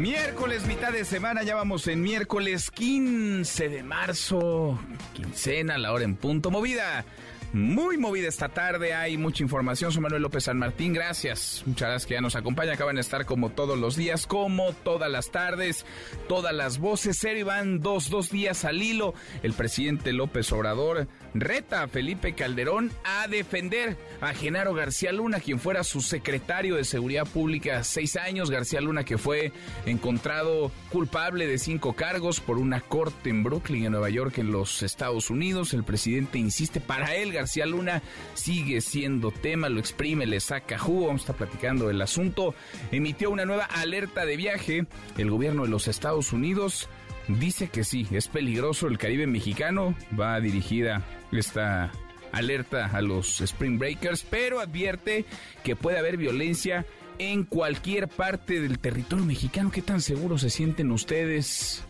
Miércoles, mitad de semana, ya vamos en miércoles 15 de marzo, quincena, la hora en punto, movida. Muy movida esta tarde, hay mucha información. Soy Manuel López San Martín, gracias. Muchas gracias que ya nos acompaña. Acaban de estar como todos los días, como todas las tardes, todas las voces. Serio van dos, dos días al hilo. El presidente López Obrador reta a Felipe Calderón a defender a Genaro García Luna, quien fuera su secretario de Seguridad Pública seis años. García Luna que fue encontrado culpable de cinco cargos por una corte en Brooklyn, en Nueva York, en los Estados Unidos. El presidente insiste, para él García Luna sigue siendo tema, lo exprime, le saca jugo. Vamos a estar platicando el asunto. Emitió una nueva alerta de viaje. El gobierno de los Estados Unidos dice que sí, es peligroso el Caribe mexicano. Va dirigida esta alerta a los Spring Breakers, pero advierte que puede haber violencia en cualquier parte del territorio mexicano. ¿Qué tan seguros se sienten ustedes?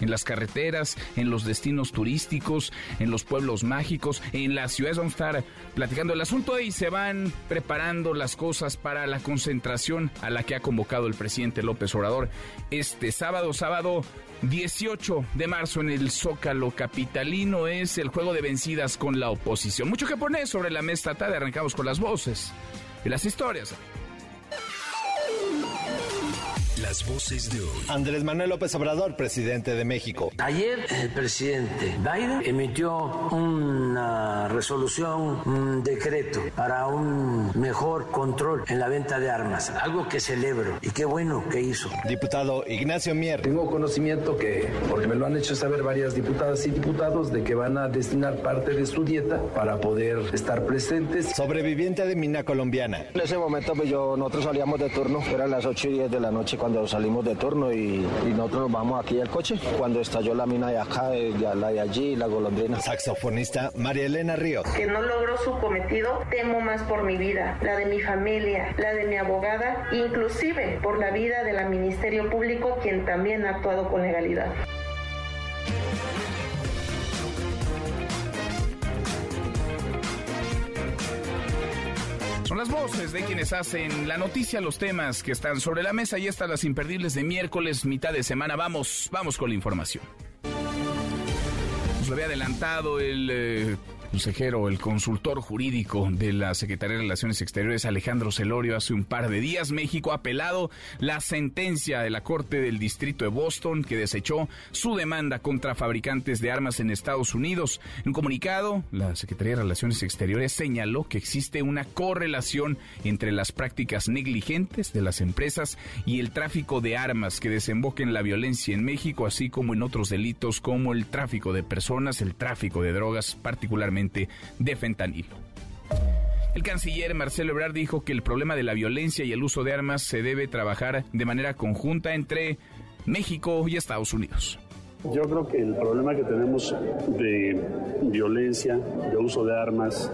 En las carreteras, en los destinos turísticos, en los pueblos mágicos, en las ciudades. Vamos a estar platicando el asunto y se van preparando las cosas para la concentración a la que ha convocado el presidente López Obrador este sábado, sábado 18 de marzo en el Zócalo Capitalino es el juego de vencidas con la oposición. Mucho que poner sobre la mesa tarde, arrancamos con las voces y las historias. Las voces de hoy. Andrés Manuel López Obrador, presidente de México. Ayer el presidente Biden emitió una resolución, un decreto para un mejor control en la venta de armas, algo que celebro y qué bueno que hizo. Diputado Ignacio Mier. Tengo conocimiento que, porque me lo han hecho saber varias diputadas y diputados, de que van a destinar parte de su dieta para poder estar presentes. Sobreviviente de mina colombiana. En ese momento pues yo, nosotros salíamos de turno, eran las 8 y 10 de la noche cuando salimos de turno y, y nosotros nos vamos aquí al coche. Cuando estalló la mina de acá, de, de la de allí, la golondrina. Saxofonista María Elena Ríos. que no logró su cometido, temo más por mi vida, la de mi familia, la de mi abogada, inclusive por la vida del Ministerio Público, quien también ha actuado con legalidad. Son las voces de quienes hacen la noticia, los temas que están sobre la mesa y estas las imperdibles de miércoles, mitad de semana. Vamos, vamos con la información. Nos lo había adelantado el eh, consejero, el consultor jurídico de la Secretaría de Relaciones Exteriores, Alejandro Celorio, hace un par de días. México ha apelado la sentencia de la Corte del Distrito de Boston que desechó su demanda contra fabricantes de armas en Estados Unidos. En un comunicado, la Secretaría de Relaciones Exteriores señaló que existe una correlación entre las prácticas negligentes de las empresas y el tráfico de armas que desemboca en la violencia en México, así como en otros delitos como el tráfico de personas, el tráfico de drogas, particularmente de fentanilo. El canciller Marcelo Ebrard dijo que el problema de la violencia y el uso de armas se debe trabajar de manera conjunta entre México y Estados Unidos. Yo creo que el problema que tenemos de violencia, de uso de armas,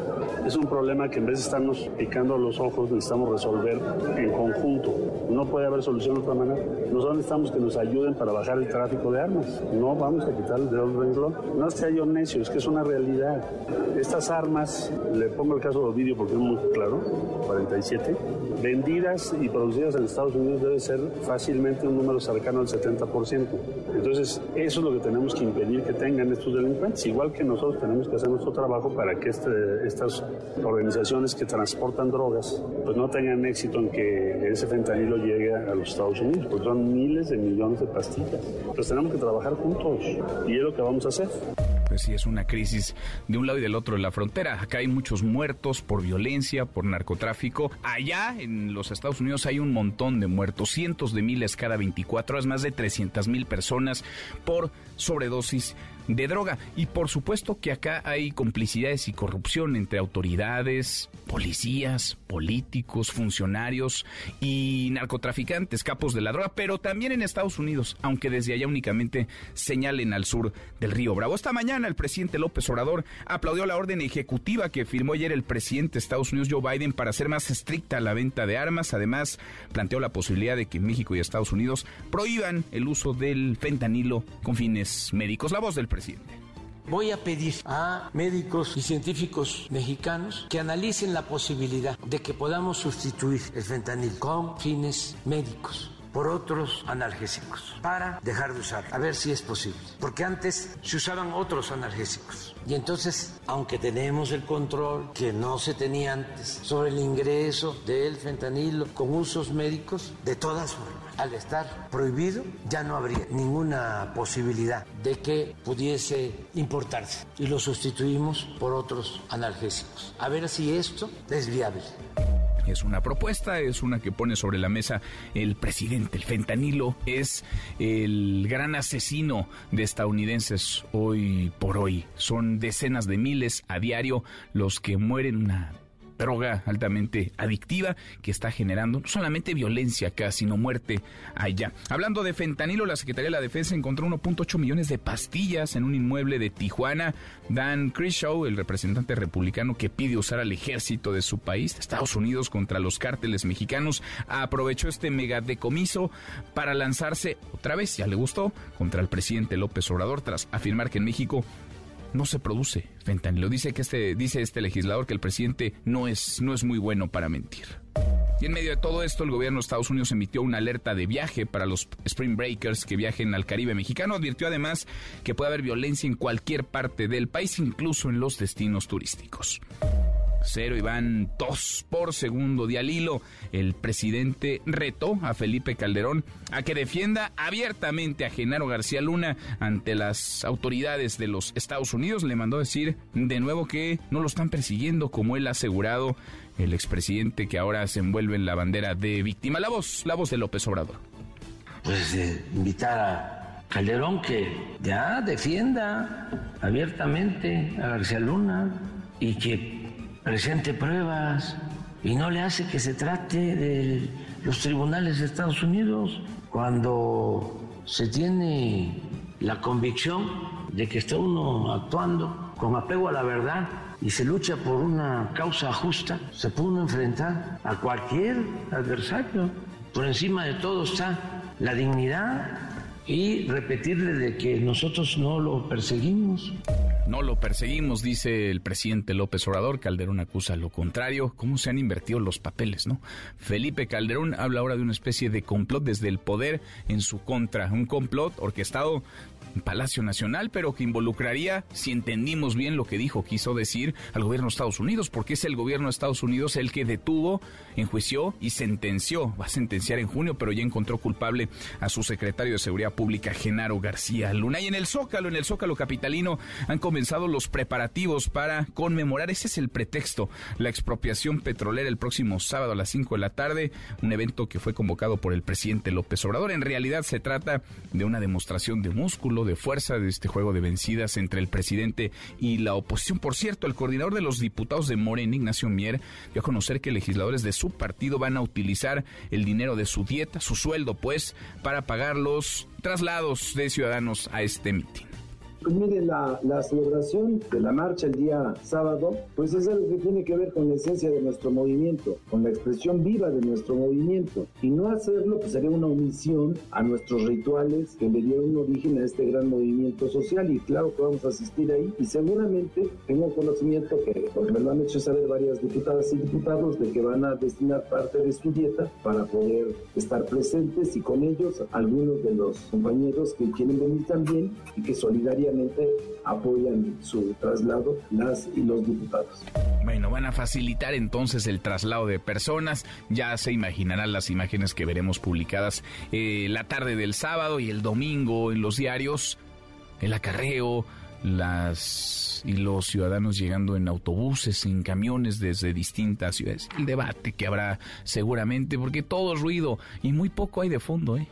es un problema que en vez de estarnos picando los ojos, necesitamos resolver en conjunto. No puede haber solución de otra manera. Nosotros necesitamos que nos ayuden para bajar el tráfico de armas. No vamos a quitar el dedo del renglón. No es que haya un necio, es que es una realidad. Estas armas, le pongo el caso de Ovidio porque es muy claro, 47, vendidas y producidas en Estados Unidos debe ser fácilmente un número cercano al 70%. Entonces, eso es lo que tenemos que impedir que tengan estos delincuentes, igual que nosotros tenemos que hacer nuestro trabajo para que este, estas organizaciones que transportan drogas pues no tengan éxito en que ese fentanilo llegue a los Estados Unidos, porque son miles de millones de pastillas. Entonces tenemos que trabajar juntos y es lo que vamos a hacer. Pues sí, es una crisis de un lado y del otro de la frontera. Acá hay muchos muertos por violencia, por narcotráfico. Allá en los Estados Unidos hay un montón de muertos, cientos de miles cada 24 horas, más de 300 mil personas por sobredosis de droga. Y por supuesto que acá hay complicidades y corrupción entre autoridades, policías, políticos, funcionarios y narcotraficantes, capos de la droga, pero también en Estados Unidos, aunque desde allá únicamente señalen al sur del río Bravo. Esta mañana el presidente López Obrador aplaudió la orden ejecutiva que firmó ayer el presidente de Estados Unidos, Joe Biden, para hacer más estricta la venta de armas. Además, planteó la posibilidad de que México y Estados Unidos prohíban el uso del fentanilo con fines médicos. La voz del presidente. Voy a pedir a médicos y científicos mexicanos que analicen la posibilidad de que podamos sustituir el fentanil con fines médicos por otros analgésicos para dejar de usar, a ver si es posible. Porque antes se usaban otros analgésicos. Y entonces, aunque tenemos el control que no se tenía antes sobre el ingreso del fentanilo con usos médicos, de todas formas, al estar prohibido, ya no habría ninguna posibilidad de que pudiese importarse. Y lo sustituimos por otros analgésicos. A ver si esto es viable. Es una propuesta, es una que pone sobre la mesa el presidente. El fentanilo es el gran asesino de estadounidenses hoy por hoy. Son decenas de miles a diario los que mueren una droga altamente adictiva que está generando no solamente violencia acá, sino muerte allá. Hablando de fentanilo, la Secretaría de la Defensa encontró 1.8 millones de pastillas en un inmueble de Tijuana. Dan Crishow, el representante republicano que pide usar al ejército de su país, Estados Unidos, contra los cárteles mexicanos, aprovechó este mega decomiso para lanzarse otra vez, ya le gustó, contra el presidente López Obrador tras afirmar que en México no se produce fentanilo. Dice que este, dice este legislador que el presidente no es, no es muy bueno para mentir. Y en medio de todo esto, el gobierno de Estados Unidos emitió una alerta de viaje para los Spring Breakers que viajen al Caribe mexicano. Advirtió además que puede haber violencia en cualquier parte del país, incluso en los destinos turísticos. Cero y van dos por segundo de al hilo. El presidente retó a Felipe Calderón a que defienda abiertamente a Genaro García Luna ante las autoridades de los Estados Unidos. Le mandó decir de nuevo que no lo están persiguiendo, como él ha asegurado el expresidente que ahora se envuelve en la bandera de víctima. La voz, la voz de López Obrador. Pues eh, invitar a Calderón que ya defienda abiertamente a García Luna y que presente pruebas y no le hace que se trate de los tribunales de Estados Unidos cuando se tiene la convicción de que está uno actuando con apego a la verdad y se lucha por una causa justa, se puede uno enfrentar a cualquier adversario. Por encima de todo está la dignidad y repetirle de que nosotros no lo perseguimos. No lo perseguimos, dice el presidente López Obrador. Calderón acusa lo contrario. ¿Cómo se han invertido los papeles, no? Felipe Calderón habla ahora de una especie de complot desde el poder en su contra. Un complot orquestado Palacio Nacional, pero que involucraría, si entendimos bien lo que dijo, quiso decir al gobierno de Estados Unidos, porque es el gobierno de Estados Unidos el que detuvo, enjuició y sentenció, va a sentenciar en junio, pero ya encontró culpable a su secretario de Seguridad Pública, Genaro García Luna. Y en el Zócalo, en el Zócalo Capitalino, han comenzado los preparativos para conmemorar, ese es el pretexto, la expropiación petrolera el próximo sábado a las 5 de la tarde, un evento que fue convocado por el presidente López Obrador. En realidad se trata de una demostración de músculo, de fuerza de este juego de vencidas entre el presidente y la oposición. Por cierto, el coordinador de los diputados de Morena, Ignacio Mier, dio a conocer que legisladores de su partido van a utilizar el dinero de su dieta, su sueldo, pues, para pagar los traslados de ciudadanos a este mitin. Pues mire, la, la, celebración de la marcha el día sábado, pues es algo que tiene que ver con la esencia de nuestro movimiento, con la expresión viva de nuestro movimiento. Y no hacerlo, pues sería una omisión a nuestros rituales que le dieron origen a este gran movimiento social. Y claro que vamos a asistir ahí. Y seguramente tengo conocimiento que, porque me lo han hecho saber varias diputadas y diputados, de que van a destinar parte de su dieta para poder estar presentes y con ellos algunos de los compañeros que quieren venir también y que solidariamente apoyan su traslado las y los diputados. Bueno, van a facilitar entonces el traslado de personas. Ya se imaginarán las imágenes que veremos publicadas eh, la tarde del sábado y el domingo en los diarios. El acarreo, las y los ciudadanos llegando en autobuses, en camiones desde distintas ciudades. El debate que habrá seguramente, porque todo es ruido y muy poco hay de fondo, ¿eh?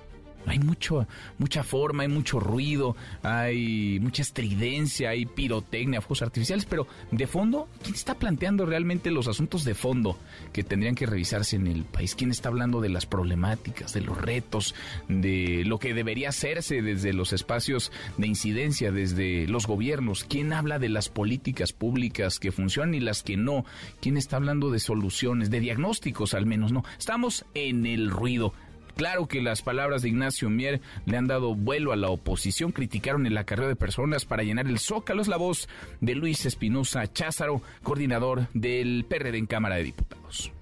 Hay mucho, mucha forma, hay mucho ruido, hay mucha estridencia, hay pirotecnia, fuegos artificiales, pero de fondo, ¿quién está planteando realmente los asuntos de fondo que tendrían que revisarse en el país? ¿Quién está hablando de las problemáticas, de los retos, de lo que debería hacerse desde los espacios de incidencia, desde los gobiernos? ¿Quién habla de las políticas públicas que funcionan y las que no? ¿Quién está hablando de soluciones, de diagnósticos al menos? No, estamos en el ruido. Claro que las palabras de Ignacio Mier le han dado vuelo a la oposición, criticaron el acarreo de personas para llenar el zócalo. Es la voz de Luis Espinosa Cházaro, coordinador del PRD en Cámara de Diputados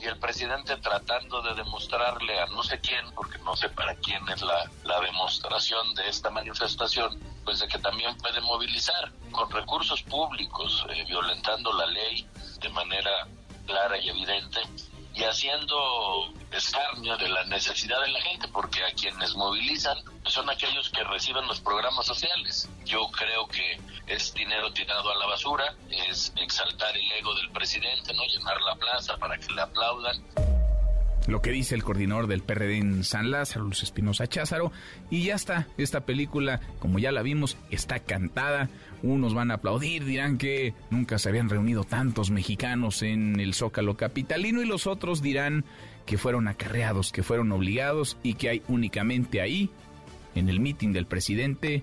y el presidente tratando de demostrarle a no sé quién, porque no sé para quién es la, la, demostración de esta manifestación, pues de que también puede movilizar con recursos públicos, eh, violentando la ley de manera clara y evidente, y haciendo escarnio de la necesidad de la gente, porque a quienes movilizan son aquellos que reciben los programas sociales. Yo creo que es dinero tirado a la basura, es exaltar el ego del presidente, no llenar la plaza para que le aplaudan lo que dice el coordinador del PRD en San Lázaro, Luis Espinosa Cházaro, y ya está, esta película, como ya la vimos, está cantada, unos van a aplaudir, dirán que nunca se habían reunido tantos mexicanos en el Zócalo Capitalino y los otros dirán que fueron acarreados, que fueron obligados y que hay únicamente ahí, en el mitin del presidente,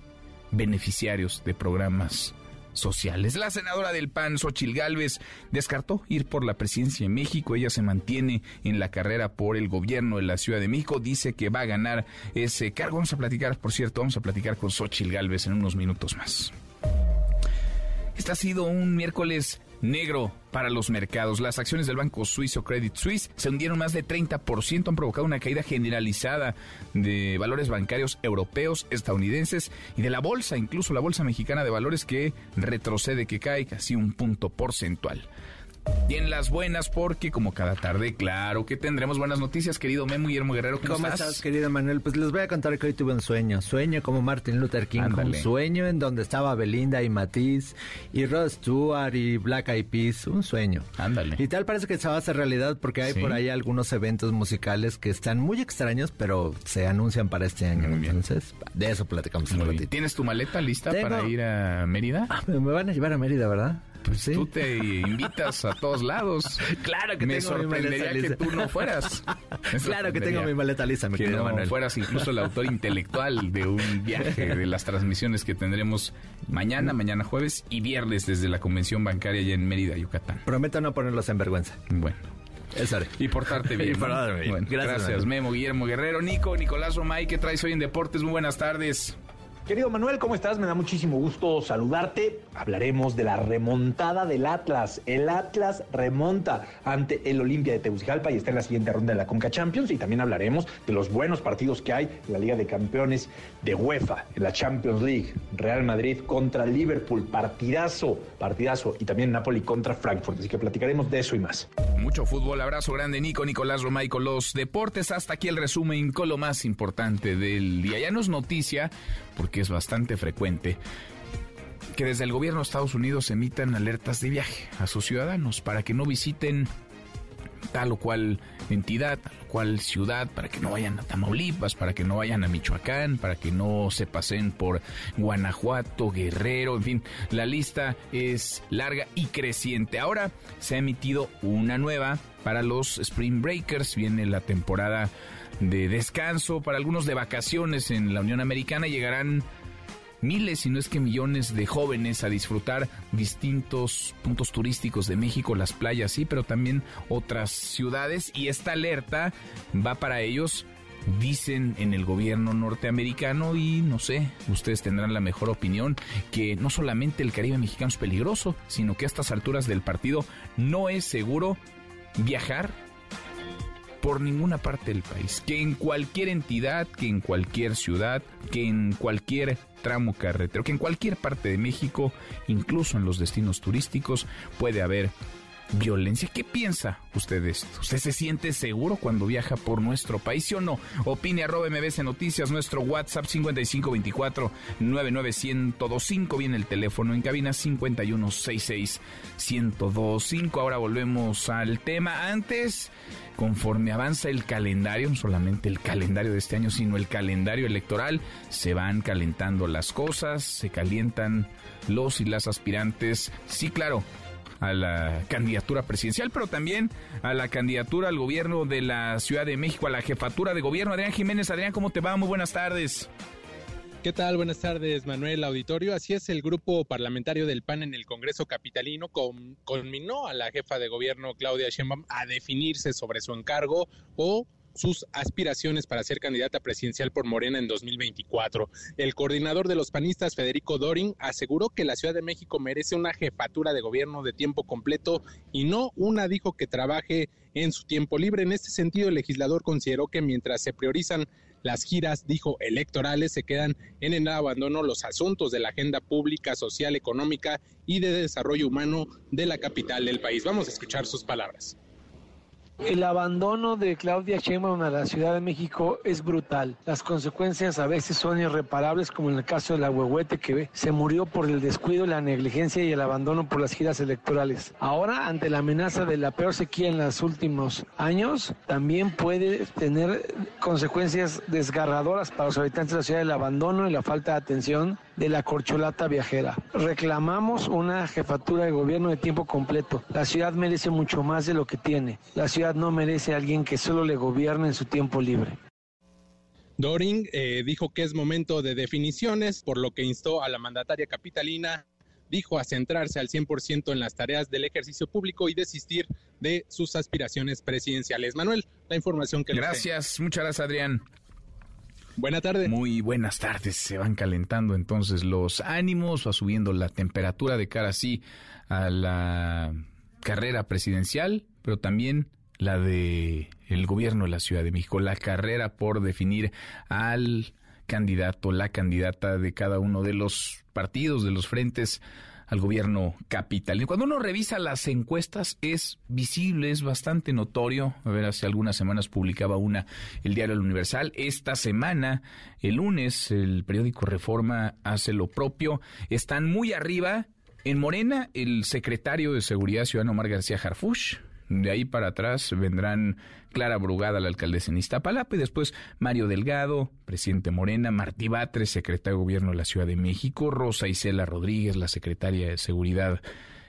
beneficiarios de programas sociales. La senadora del PAN, Xochil Gálvez, descartó ir por la presidencia de México. Ella se mantiene en la carrera por el gobierno de la Ciudad de México. Dice que va a ganar ese cargo. Vamos a platicar, por cierto, vamos a platicar con Xochil Gálvez en unos minutos más. Este ha sido un miércoles negro para los mercados. Las acciones del banco suizo Credit Suisse se hundieron más de 30%, han provocado una caída generalizada de valores bancarios europeos, estadounidenses y de la bolsa, incluso la bolsa mexicana de valores que retrocede, que cae casi un punto porcentual. Y en las buenas, porque como cada tarde, claro que tendremos buenas noticias, querido Memo Guillermo Guerrero. ¿Cómo, estás? querido Manuel? Pues les voy a contar que hoy tuve un sueño. Sueño como Martin Luther King. Un sueño en donde estaba Belinda y Matiz y Rod Stewart y Black Eyed Peas. Un sueño. Ándale. Y tal parece que se va a hacer realidad porque hay por ahí algunos eventos musicales que están muy extraños, pero se anuncian para este año. Entonces, de eso platicamos un ratito. ¿Tienes tu maleta lista para ir a Mérida? Ah, me van a llevar a Mérida, ¿verdad? Pues tú te invitas a todos lados. Claro que me tengo sorprendería que tú no fueras. claro que tengo mi maleta lista, mi que no fueras incluso el autor intelectual de un viaje de las transmisiones que tendremos mañana, mañana jueves y viernes desde la convención bancaria allá en Mérida, Yucatán. Prometo no ponerlos en vergüenza. Bueno. Eso haré. Y portarte bien. y bien. gracias, Memo, Guillermo Guerrero, Nico, Nicolás Romay, ¿qué traes hoy en Deportes? Muy buenas tardes. Querido Manuel, ¿cómo estás? Me da muchísimo gusto saludarte. Hablaremos de la remontada del Atlas. El Atlas remonta ante el Olimpia de Tegucigalpa y está en la siguiente ronda de la Conca Champions. Y también hablaremos de los buenos partidos que hay en la Liga de Campeones de UEFA, en la Champions League. Real Madrid contra Liverpool. Partidazo, partidazo. Y también Napoli contra Frankfurt. Así que platicaremos de eso y más. Mucho fútbol. Abrazo grande, Nico, Nicolás Romay con los deportes. Hasta aquí el resumen con lo más importante del día. Ya no es noticia porque es bastante frecuente, que desde el gobierno de Estados Unidos emitan alertas de viaje a sus ciudadanos para que no visiten tal o cual entidad, tal o cual ciudad, para que no vayan a Tamaulipas, para que no vayan a Michoacán, para que no se pasen por Guanajuato, Guerrero, en fin, la lista es larga y creciente. Ahora se ha emitido una nueva para los Spring Breakers, viene la temporada de descanso, para algunos de vacaciones en la Unión Americana. Llegarán miles, si no es que millones de jóvenes a disfrutar distintos puntos turísticos de México, las playas, sí, pero también otras ciudades. Y esta alerta va para ellos dicen en el gobierno norteamericano y no sé, ustedes tendrán la mejor opinión que no solamente el Caribe mexicano es peligroso, sino que a estas alturas del partido no es seguro viajar por ninguna parte del país, que en cualquier entidad, que en cualquier ciudad, que en cualquier tramo carretero, que en cualquier parte de México, incluso en los destinos turísticos, puede haber violencia. ¿Qué piensa usted de esto? ¿Usted se siente seguro cuando viaja por nuestro país, sí o no? Opine arroba Noticias, nuestro WhatsApp 5524 99125. Viene el teléfono en cabina 5166 1025. Ahora volvemos al tema. Antes, conforme avanza el calendario, no solamente el calendario de este año, sino el calendario electoral, se van calentando las cosas, se calientan los y las aspirantes. Sí, claro, a la candidatura presidencial, pero también a la candidatura al gobierno de la Ciudad de México, a la jefatura de gobierno. Adrián Jiménez, Adrián, ¿cómo te va? Muy buenas tardes. ¿Qué tal? Buenas tardes, Manuel Auditorio. Así es, el grupo parlamentario del PAN en el Congreso Capitalino conminó a la jefa de gobierno Claudia Sheinbaum a definirse sobre su encargo o sus aspiraciones para ser candidata presidencial por Morena en 2024. El coordinador de los panistas, Federico Dorin, aseguró que la Ciudad de México merece una jefatura de gobierno de tiempo completo y no una, dijo, que trabaje en su tiempo libre. En este sentido, el legislador consideró que mientras se priorizan las giras, dijo, electorales se quedan en el abandono los asuntos de la agenda pública, social, económica y de desarrollo humano de la capital del país. Vamos a escuchar sus palabras. El abandono de Claudia Sheinbaum a la Ciudad de México es brutal. Las consecuencias a veces son irreparables, como en el caso de la Huehuete, que se murió por el descuido, la negligencia y el abandono por las giras electorales. Ahora, ante la amenaza de la peor sequía en los últimos años, también puede tener consecuencias desgarradoras para los habitantes de la ciudad, el abandono y la falta de atención de la corcholata viajera. Reclamamos una jefatura de gobierno de tiempo completo. La ciudad merece mucho más de lo que tiene. La ciudad no merece a alguien que solo le gobierne en su tiempo libre. Doring eh, dijo que es momento de definiciones, por lo que instó a la mandataria capitalina dijo a centrarse al 100% en las tareas del ejercicio público y desistir de sus aspiraciones presidenciales. Manuel, la información que Gracias, muchas gracias Adrián. Buenas tardes. Muy buenas tardes. Se van calentando entonces los ánimos, va subiendo la temperatura de cara así a la carrera presidencial, pero también la de el gobierno de la Ciudad de México, la carrera por definir al candidato, la candidata de cada uno de los partidos, de los frentes al gobierno capital. Y cuando uno revisa las encuestas es visible, es bastante notorio. A ver, hace algunas semanas publicaba una el diario El Universal. Esta semana, el lunes, el periódico Reforma hace lo propio. Están muy arriba. En Morena, el secretario de Seguridad Ciudadano Omar García Harfush, de ahí para atrás vendrán Clara Brugada, la alcaldesa en Iztapalapa, y después Mario Delgado, presidente Morena, Martí Batres, secretario de Gobierno de la Ciudad de México, Rosa Isela Rodríguez, la secretaria de Seguridad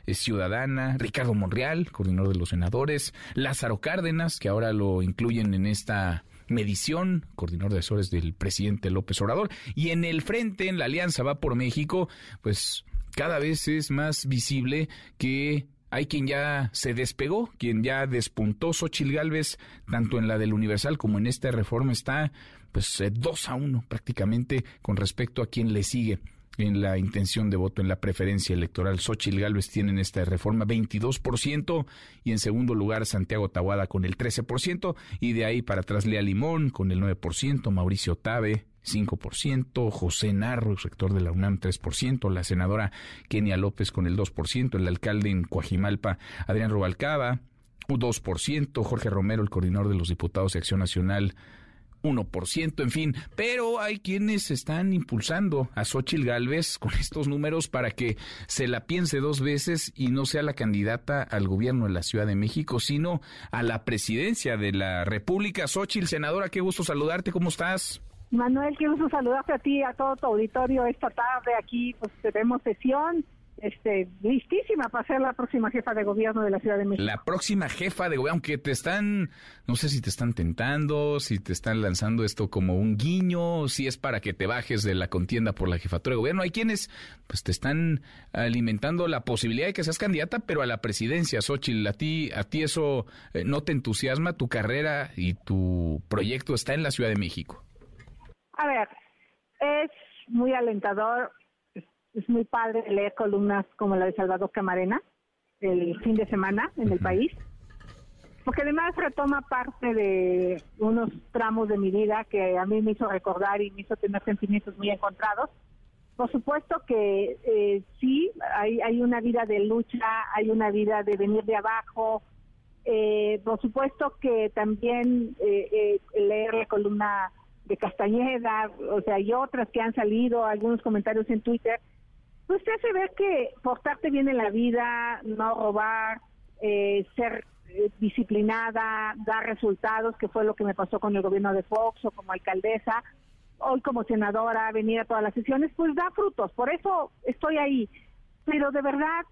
Ciudadana, Ricardo Monreal, coordinador de los senadores, Lázaro Cárdenas, que ahora lo incluyen en esta medición, coordinador de asesores del presidente López Obrador, y en el frente, en la Alianza Va por México, pues cada vez es más visible que hay quien ya se despegó, quien ya despuntó. Xochil Gálvez, tanto en la del Universal como en esta reforma, está pues eh, dos a uno prácticamente con respecto a quien le sigue en la intención de voto, en la preferencia electoral. Xochil Gálvez tiene en esta reforma 22% y en segundo lugar Santiago Tahuada con el 13% y de ahí para atrás Lea Limón con el 9%, Mauricio Tabe 5%, José Narro, rector de la UNAM, 3%, la senadora Kenia López con el 2%, el alcalde en Coajimalpa, Adrián Rubalcaba, 2%, Jorge Romero, el coordinador de los diputados de Acción Nacional, 1%, en fin, pero hay quienes están impulsando a Xochil Gálvez con estos números para que se la piense dos veces y no sea la candidata al gobierno de la Ciudad de México, sino a la presidencia de la República. Xochil, senadora, qué gusto saludarte, ¿cómo estás? Manuel, quiero saludarte a ti a todo tu auditorio esta tarde. Aquí pues tenemos sesión este, listísima para ser la próxima jefa de gobierno de la Ciudad de México. La próxima jefa de gobierno, aunque te están, no sé si te están tentando, si te están lanzando esto como un guiño, si es para que te bajes de la contienda por la jefatura de gobierno. Hay quienes pues te están alimentando la posibilidad de que seas candidata, pero a la presidencia, Xochitl, a ti, a ti eso eh, no te entusiasma, tu carrera y tu proyecto está en la Ciudad de México. A ver, es muy alentador, es, muy padre leer columnas como la de Salvador Camarena el fin de semana en el país, porque además retoma parte de unos tramos de mi vida que a mí me hizo recordar y me hizo tener sentimientos muy encontrados. Por supuesto que eh, sí, hay, hay una vida de lucha, hay una vida de venir de abajo. Eh, por supuesto que también eh, eh, leer la columna de Castañeda, o sea, y otras que han salido, algunos comentarios en Twitter, pues te hace ver que portarte bien en la vida, no robar, ser disciplinada, dar resultados, que fue lo que me pasó con el gobierno de Fox o como alcaldesa, hoy como senadora, venir a todas las sesiones, pues da frutos, por eso estoy ahí. Pero de verdad,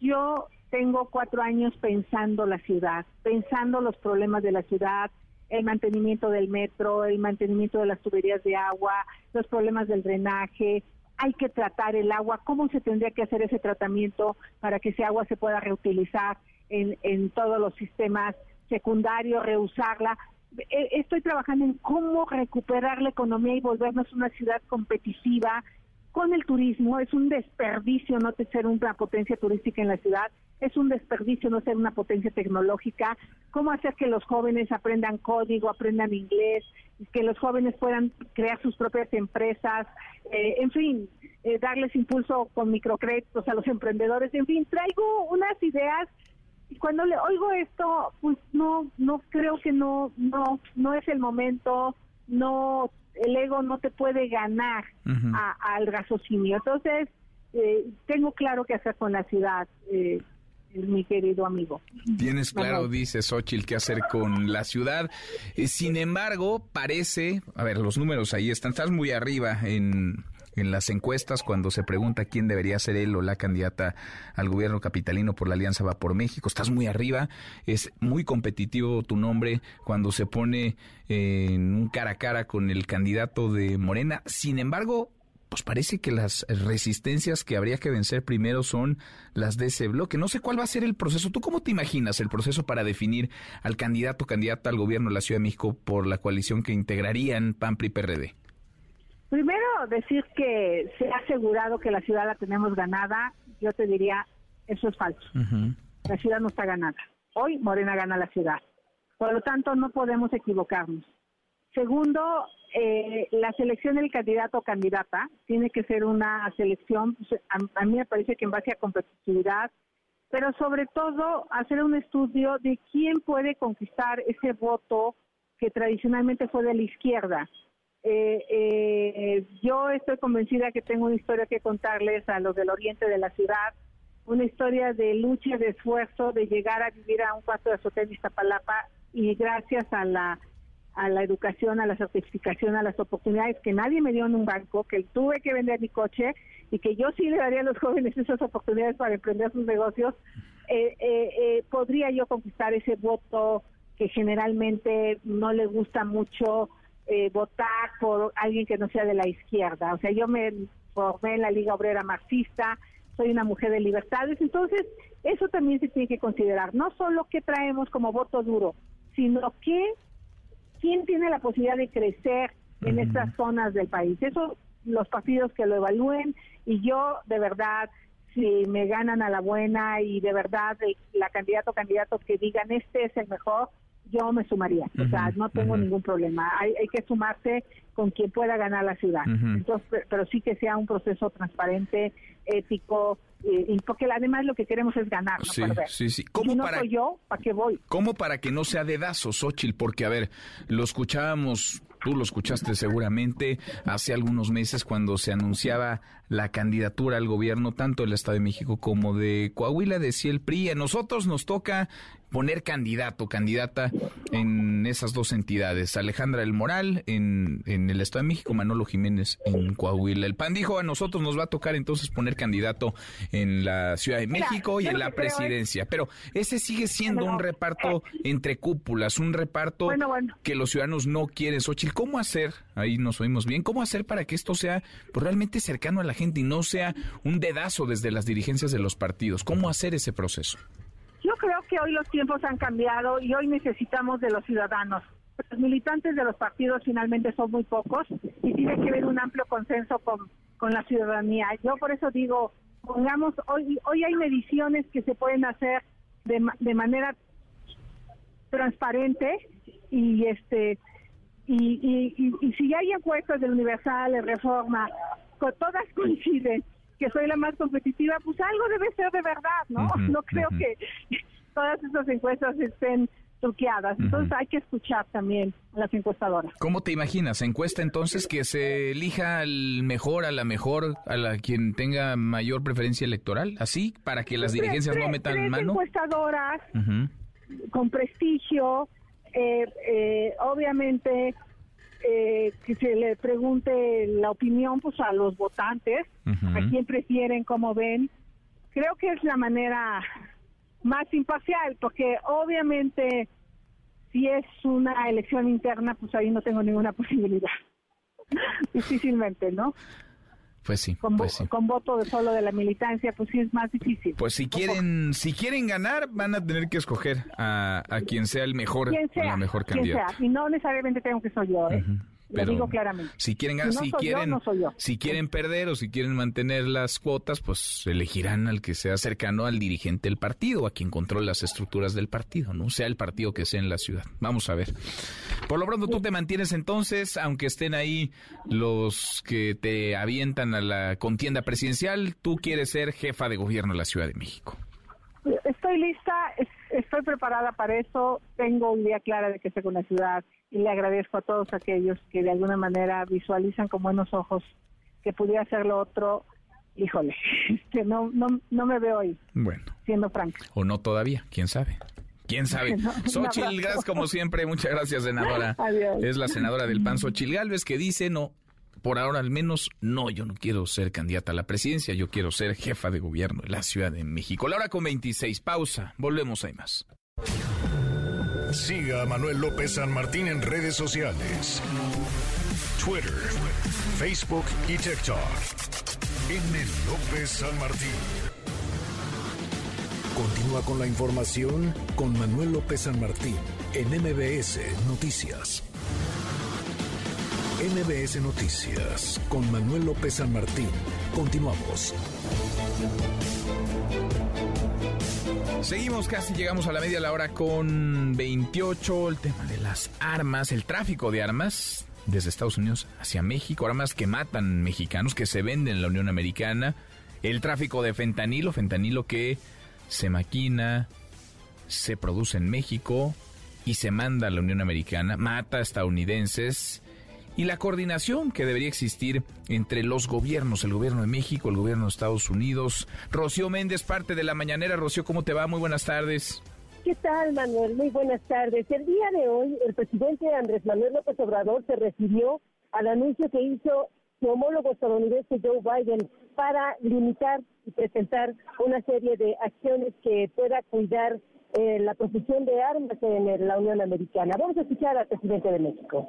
yo tengo cuatro años pensando la ciudad, pensando los problemas de la ciudad, el mantenimiento del metro, el mantenimiento de las tuberías de agua, los problemas del drenaje, hay que tratar el agua, cómo se tendría que hacer ese tratamiento para que ese agua se pueda reutilizar en, en todos los sistemas secundarios, reusarla. Eh, estoy trabajando en cómo recuperar la economía y volvernos una ciudad competitiva con el turismo. Es un desperdicio no ser una potencia turística en la ciudad, es un desperdicio no ser una potencia tecnológica. ¿Cómo hacer que los jóvenes aprendan código, aprendan inglés, que los jóvenes puedan crear sus propias empresas? Eh, en fin, eh, darles impulso con microcréditos a los emprendedores. En fin, traigo unas ideas y cuando le oigo esto, pues no, no creo que no, no, no es el momento, no, el ego no te puede ganar al raciocinio. Entonces, eh, tengo claro qué hacer con la ciudad. Eh, mi querido amigo. Tienes claro, dice Xochitl, qué hacer con la ciudad. Eh, sin embargo, parece, a ver, los números ahí están, estás muy arriba en, en las encuestas cuando se pregunta quién debería ser él o la candidata al gobierno capitalino por la Alianza Va por México. Estás muy arriba, es muy competitivo tu nombre cuando se pone en un cara a cara con el candidato de Morena. Sin embargo, pues parece que las resistencias que habría que vencer primero son las de ese bloque. No sé cuál va a ser el proceso. ¿Tú cómo te imaginas el proceso para definir al candidato o candidata al gobierno de la Ciudad de México por la coalición que integrarían PAN, PRI, PRD? Primero, decir que se ha asegurado que la ciudad la tenemos ganada, yo te diría, eso es falso. La ciudad no está ganada. Hoy Morena gana la ciudad. Por lo tanto, no podemos equivocarnos. Segundo, eh, la selección del candidato o candidata tiene que ser una selección, pues, a, mí me parece que en base a competitividad, pero sobre todo hacer un estudio de quién puede conquistar ese voto que tradicionalmente fue de la izquierda. Eh, eh, yo estoy convencida que tengo una historia que contarles a los del oriente de la ciudad, una historia de lucha, de esfuerzo, de llegar a vivir a un cuarto de hotel de Iztapalapa y gracias a la a la educación, a la certificación, a las oportunidades que nadie me dio en un banco, que tuve que vender mi coche y que yo sí le daría a los jóvenes esas oportunidades para emprender sus negocios, eh, eh, eh, podría yo conquistar ese voto que generalmente no le gusta mucho eh, votar por alguien que no sea de la izquierda. O sea, yo me formé en la Liga Obrera Marxista, soy una mujer de libertades, entonces eso también se tiene que considerar, no solo qué traemos como voto duro, sino que quién tiene la posibilidad de crecer en estas zonas del país. Eso los partidos que lo evalúen y yo de verdad si me ganan a la buena y de verdad la candidato o candidato que digan este es el mejor, yo me sumaría. o sea, no tengo ningún problema. Hay, hay, que sumarse con quien pueda ganar la ciudad. Entonces, pero sí que sea un proceso transparente, ético, y porque además lo que queremos es ganar, no sí, Sí, sí. ¿Cómo si no para, soy yo, ¿para qué voy? ¿Cómo para que no sea dedazo, Xochitl? Porque, a ver, lo escuchábamos tú lo escuchaste seguramente hace algunos meses cuando se anunciaba la candidatura al gobierno tanto del Estado de México como de Coahuila, decía el PRI, a nosotros nos toca poner candidato, candidata en esas dos entidades. Alejandra El Moral en, en el Estado de México, Manolo Jiménez en Coahuila. El PAN dijo a nosotros nos va a tocar entonces poner candidato en la Ciudad de México y en la presidencia. Pero ese sigue siendo un reparto entre cúpulas, un reparto que los ciudadanos no quieren. Xochitl, ¿cómo hacer? Ahí nos oímos bien. ¿Cómo hacer para que esto sea pues, realmente cercano a la gente y no sea un dedazo desde las dirigencias de los partidos? ¿Cómo hacer ese proceso? Yo creo que hoy los tiempos han cambiado y hoy necesitamos de los ciudadanos. Los militantes de los partidos finalmente son muy pocos y tiene que haber un amplio consenso con, con la ciudadanía. Yo por eso digo, pongamos, hoy, hoy hay mediciones que se pueden hacer de, de manera transparente y este y, y, y, si hay encuestas del Universal, de Reforma, todas coinciden que soy la más competitiva, pues algo debe ser de verdad, ¿no? no creo que todas esas encuestas estén truqueadas. Entonces hay que escuchar también a las encuestadoras. ¿Cómo te imaginas? ¿Encuesta entonces que se elija al mejor, a la mejor, a la quien tenga mayor preferencia electoral? ¿Así? ¿Para que las dirigencias no metan tres mano? encuestadoras con prestigio, eh, eh, obviamente eh, que se le pregunte la opinión pues a los votantes, a quién prefieren, cómo ven. Creo que es la manera más imparcial, porque obviamente si es una elección interna, pues ahí no tengo ninguna posibilidad. Difícilmente, ¿no? Pues sí, con, pues sí. con voto de solo de la militancia, pues sí es más difícil. Pues si quieren, si quieren ganar, van a tener que escoger a, a quien sea el mejor, la mejor candidata. Y no necesariamente tengo que soy yo, ¿eh? Lo digo claramente. Si quieren, si, quieren, si quieren perder o si quieren mantener las cuotas, pues elegirán al que sea cercano al dirigente del partido, a quien controle las estructuras del partido, no sea el partido que sea en la ciudad. Vamos a ver. Por lo pronto tú te mantienes entonces, aunque estén ahí los que te avientan a la contienda presidencial, tú quieres ser jefa de gobierno de la Ciudad de México. Estoy lista, estoy preparada para eso, tengo una idea clara de que con la ciudad y le agradezco a todos aquellos que de alguna manera visualizan con buenos ojos que pudiera ser lo otro. Híjole, que no, no, no me veo ahí. Bueno. Siendo franco. O no todavía, quién sabe. ¿Quién sabe? Xochil gracias como siempre. Muchas gracias, senadora. Adiós. Es la senadora del PAN, Xochil Gálvez, que dice, no, por ahora al menos, no, yo no quiero ser candidata a la presidencia, yo quiero ser jefa de gobierno de la Ciudad de México. La hora con 26, pausa, volvemos, hay más. Siga a Manuel López San Martín en redes sociales. Twitter, Facebook y TikTok. M. López San Martín. Continúa con la información con Manuel López San Martín en MBS Noticias. MBS Noticias con Manuel López San Martín. Continuamos. Seguimos, casi llegamos a la media la hora con 28. El tema de las armas, el tráfico de armas desde Estados Unidos hacia México, armas que matan mexicanos, que se venden en la Unión Americana. El tráfico de fentanilo, fentanilo que se maquina, se produce en México y se manda a la Unión Americana, mata a estadounidenses y la coordinación que debería existir entre los gobiernos, el gobierno de México, el gobierno de Estados Unidos. Rocío Méndez, parte de la mañanera. Rocío, ¿cómo te va? Muy buenas tardes. ¿Qué tal, Manuel? Muy buenas tardes. El día de hoy, el presidente Andrés Manuel López Obrador se refirió al anuncio que hizo su homólogo estadounidense Joe Biden para limitar y presentar una serie de acciones que pueda cuidar eh, la posición de armas en la Unión Americana. Vamos a escuchar al presidente de México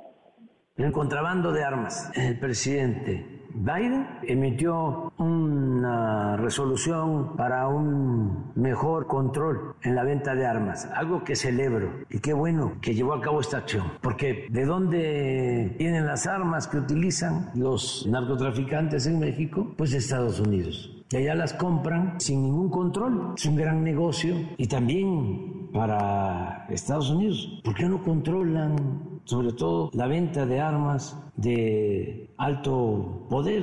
el contrabando de armas. El presidente Biden emitió una resolución para un mejor control en la venta de armas, algo que celebro y qué bueno que llevó a cabo esta acción, porque ¿de dónde vienen las armas que utilizan los narcotraficantes en México? Pues de Estados Unidos y allá las compran sin ningún control. Es un gran negocio y también para Estados Unidos. ¿Por qué no controlan sobre todo la venta de armas de alto poder?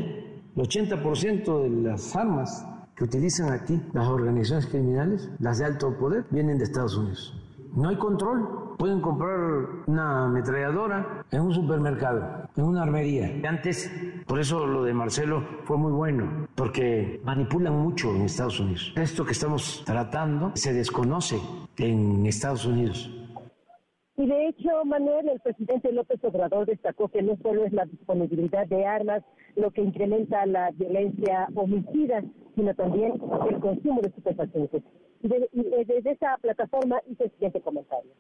El 80% de las armas que utilizan aquí las organizaciones criminales, las de alto poder, vienen de Estados Unidos. No hay control. Pueden comprar una ametralladora en un supermercado, en una armería. Antes, por eso lo de Marcelo fue muy bueno, porque manipulan mucho en Estados Unidos. Esto que estamos tratando se desconoce en Estados Unidos. Y de hecho, Manuel, el presidente López Obrador destacó que no solo es la disponibilidad de armas lo que incrementa la violencia homicida, sino también el consumo de estupefacientes. Y desde esa plataforma hice el siguiente comentario.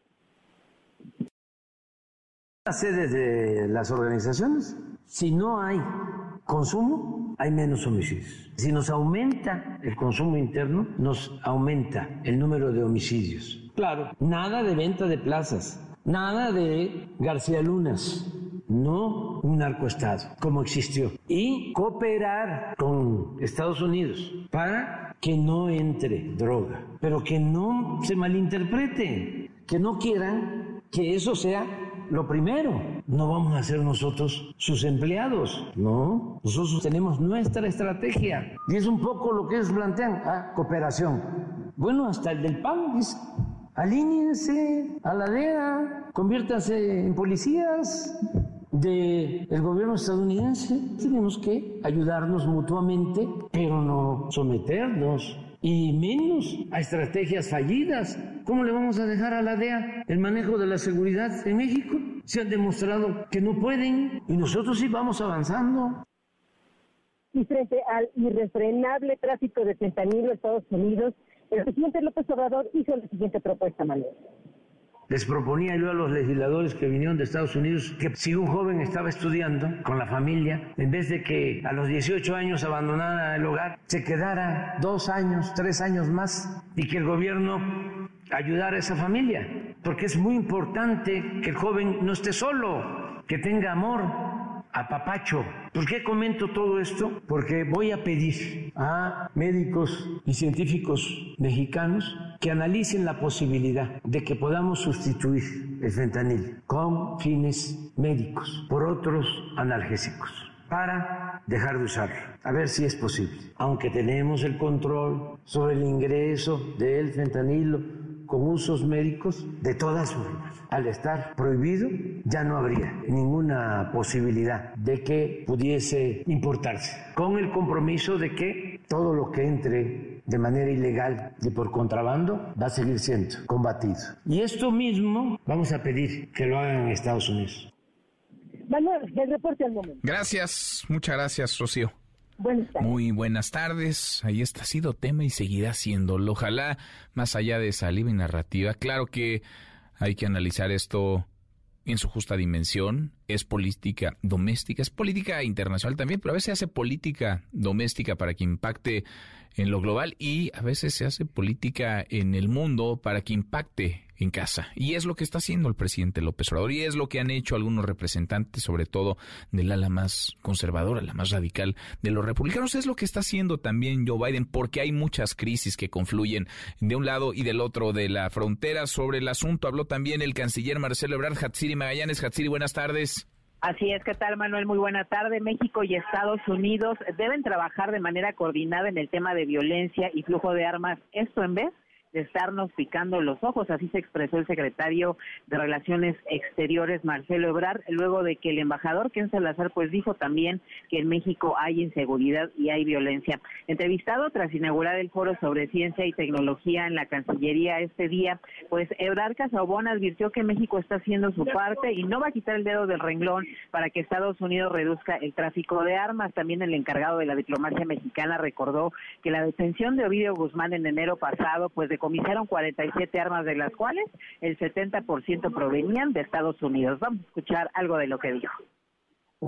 Las sedes de las organizaciones, si no hay consumo, hay menos homicidios. Si nos aumenta el consumo interno, nos aumenta el número de homicidios. Claro, nada de venta de plazas, nada de García Lunas, no un narcoestado como existió. Y cooperar con Estados Unidos para que no entre droga, pero que no se malinterprete, que no quieran que eso sea lo primero. No vamos a ser nosotros sus empleados, no. Nosotros tenemos nuestra estrategia. Y es un poco lo que ellos plantean, ah, cooperación. Bueno, hasta el del PAN dice, alíñense a la DEA, conviértanse en policías del gobierno estadounidense. Tenemos que ayudarnos mutuamente, pero no someternos y menos a estrategias fallidas. ¿Cómo le vamos a dejar a la DEA el manejo de la seguridad en México? Se han demostrado que no pueden y nosotros sí vamos avanzando. Y frente al irrefrenable tráfico de fentanilo en Estados Unidos, el presidente López Obrador hizo la siguiente propuesta, Manuel. Les proponía yo a los legisladores que vinieron de Estados Unidos que si un joven estaba estudiando con la familia, en vez de que a los 18 años abandonara el hogar, se quedara dos años, tres años más y que el gobierno ayudara a esa familia. Porque es muy importante que el joven no esté solo, que tenga amor, a Papacho. ¿Por qué comento todo esto? Porque voy a pedir a médicos y científicos mexicanos que analicen la posibilidad de que podamos sustituir el fentanil con fines médicos por otros analgésicos para dejar de usarlo. A ver si es posible. Aunque tenemos el control sobre el ingreso del fentanilo con usos médicos, de todas formas, al estar prohibido, ya no habría ninguna posibilidad de que pudiese importarse, con el compromiso de que todo lo que entre de manera ilegal y por contrabando va a seguir siendo combatido. Y esto mismo vamos a pedir que lo hagan en Estados Unidos. Manuel, el reporte al momento. Gracias, muchas gracias, Rocío. Muy buenas tardes. Ahí está, ha sido tema y seguirá siéndolo. Ojalá, más allá de esa libre narrativa, claro que hay que analizar esto en su justa dimensión. Es política doméstica, es política internacional también, pero a veces se hace política doméstica para que impacte en lo global y a veces se hace política en el mundo para que impacte en casa. Y es lo que está haciendo el presidente López Obrador y es lo que han hecho algunos representantes, sobre todo del ala más conservadora, la más radical de los republicanos. Es lo que está haciendo también Joe Biden porque hay muchas crisis que confluyen de un lado y del otro de la frontera. Sobre el asunto habló también el canciller Marcelo Ebrard, Hatsiri Magallanes. Hatsiri, buenas tardes. Así es, ¿qué tal Manuel? Muy buena tarde. México y Estados Unidos deben trabajar de manera coordinada en el tema de violencia y flujo de armas. Esto en vez de estarnos picando los ojos, así se expresó el secretario de Relaciones Exteriores, Marcelo Ebrard, luego de que el embajador Ken Salazar pues dijo también que en México hay inseguridad y hay violencia. Entrevistado tras inaugurar el foro sobre ciencia y tecnología en la Cancillería este día, pues Ebrard Casabón advirtió que México está haciendo su parte y no va a quitar el dedo del renglón para que Estados Unidos reduzca el tráfico de armas. También el encargado de la diplomacia mexicana recordó que la detención de Ovidio Guzmán en enero pasado pues de decomisaron 47 armas, de las cuales el 70% provenían de Estados Unidos. Vamos a escuchar algo de lo que dijo.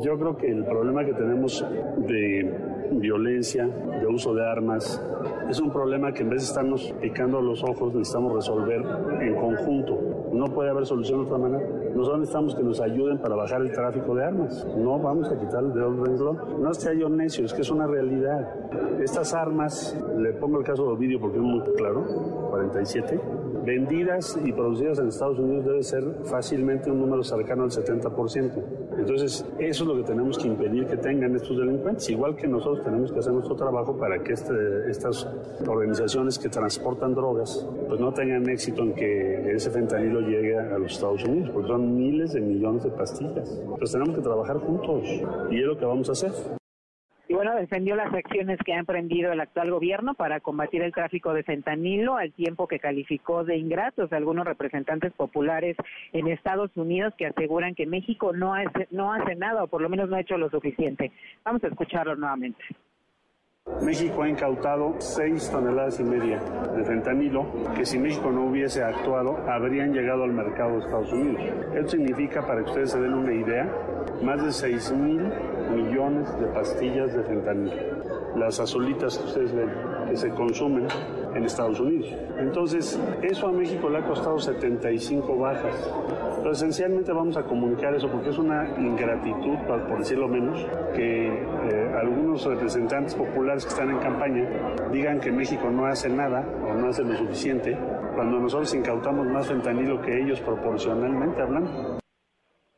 Yo creo que el problema que tenemos de violencia, de uso de armas, es un problema que en vez de estarnos picando los ojos necesitamos resolver en conjunto. No puede haber solución de otra manera. Nosotros necesitamos que nos ayuden para bajar el tráfico de armas. No vamos a quitar el dedo del renglón. No esté yo necio, es que es una realidad. Estas armas, le pongo el caso de Ovidio porque es muy claro, 47, vendidas y producidas en Estados Unidos debe ser fácilmente un número cercano al 70%. Entonces, eso es lo que tenemos que impedir que tengan estos delincuentes, igual que nosotros tenemos que hacer nuestro trabajo para que este, estas organizaciones que transportan drogas pues no tengan éxito en que ese fentanilo llegue a los Estados Unidos, porque son miles de millones de pastillas. Pues tenemos que trabajar juntos y es lo que vamos a hacer y bueno, defendió las acciones que ha emprendido el actual gobierno para combatir el tráfico de fentanilo, al tiempo que calificó de ingratos a algunos representantes populares en Estados Unidos que aseguran que México no hace, no hace nada o por lo menos no ha hecho lo suficiente. Vamos a escucharlo nuevamente. México ha incautado 6 toneladas y media de fentanilo que si México no hubiese actuado habrían llegado al mercado de Estados Unidos. Esto significa, para que ustedes se den una idea, más de 6 mil millones de pastillas de fentanilo. Las azulitas que ustedes ven, que se consumen en Estados Unidos. Entonces, eso a México le ha costado 75 bajas. Esencialmente vamos a comunicar eso porque es una ingratitud, por decirlo menos, que eh, algunos representantes populares que están en campaña digan que México no hace nada o no hace lo suficiente cuando nosotros incautamos más fentanilo que ellos proporcionalmente hablando.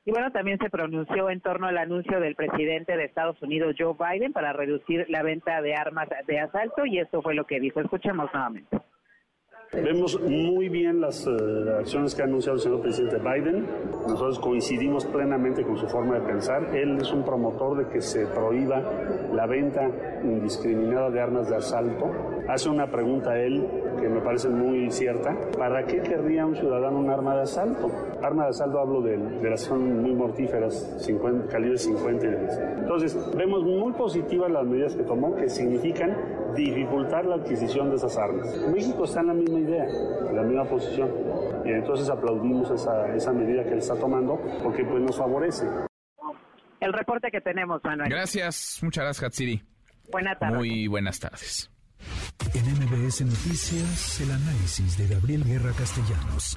Y bueno, también se pronunció en torno al anuncio del presidente de Estados Unidos, Joe Biden, para reducir la venta de armas de asalto y esto fue lo que dijo. Escuchemos nuevamente. Vemos muy bien las eh, acciones que ha anunciado el señor presidente Biden. Nosotros coincidimos plenamente con su forma de pensar. Él es un promotor de que se prohíba la venta indiscriminada de armas de asalto. Hace una pregunta a él que me parece muy cierta. ¿Para qué querría un ciudadano un arma de asalto? Arma de asalto hablo de, de las son muy mortíferas, 50, calibre 50 y demás. Entonces, vemos muy positivas las medidas que tomó que significan dificultar la adquisición de esas armas. México está en la misma idea, la misma posición. Y entonces aplaudimos esa, esa medida que él está tomando porque pues nos favorece. El reporte que tenemos, Manuel. Gracias, muchas gracias, Hatsiri. Buenas tardes. Muy buenas tardes. En MBS Noticias, el análisis de Gabriel Guerra Castellanos.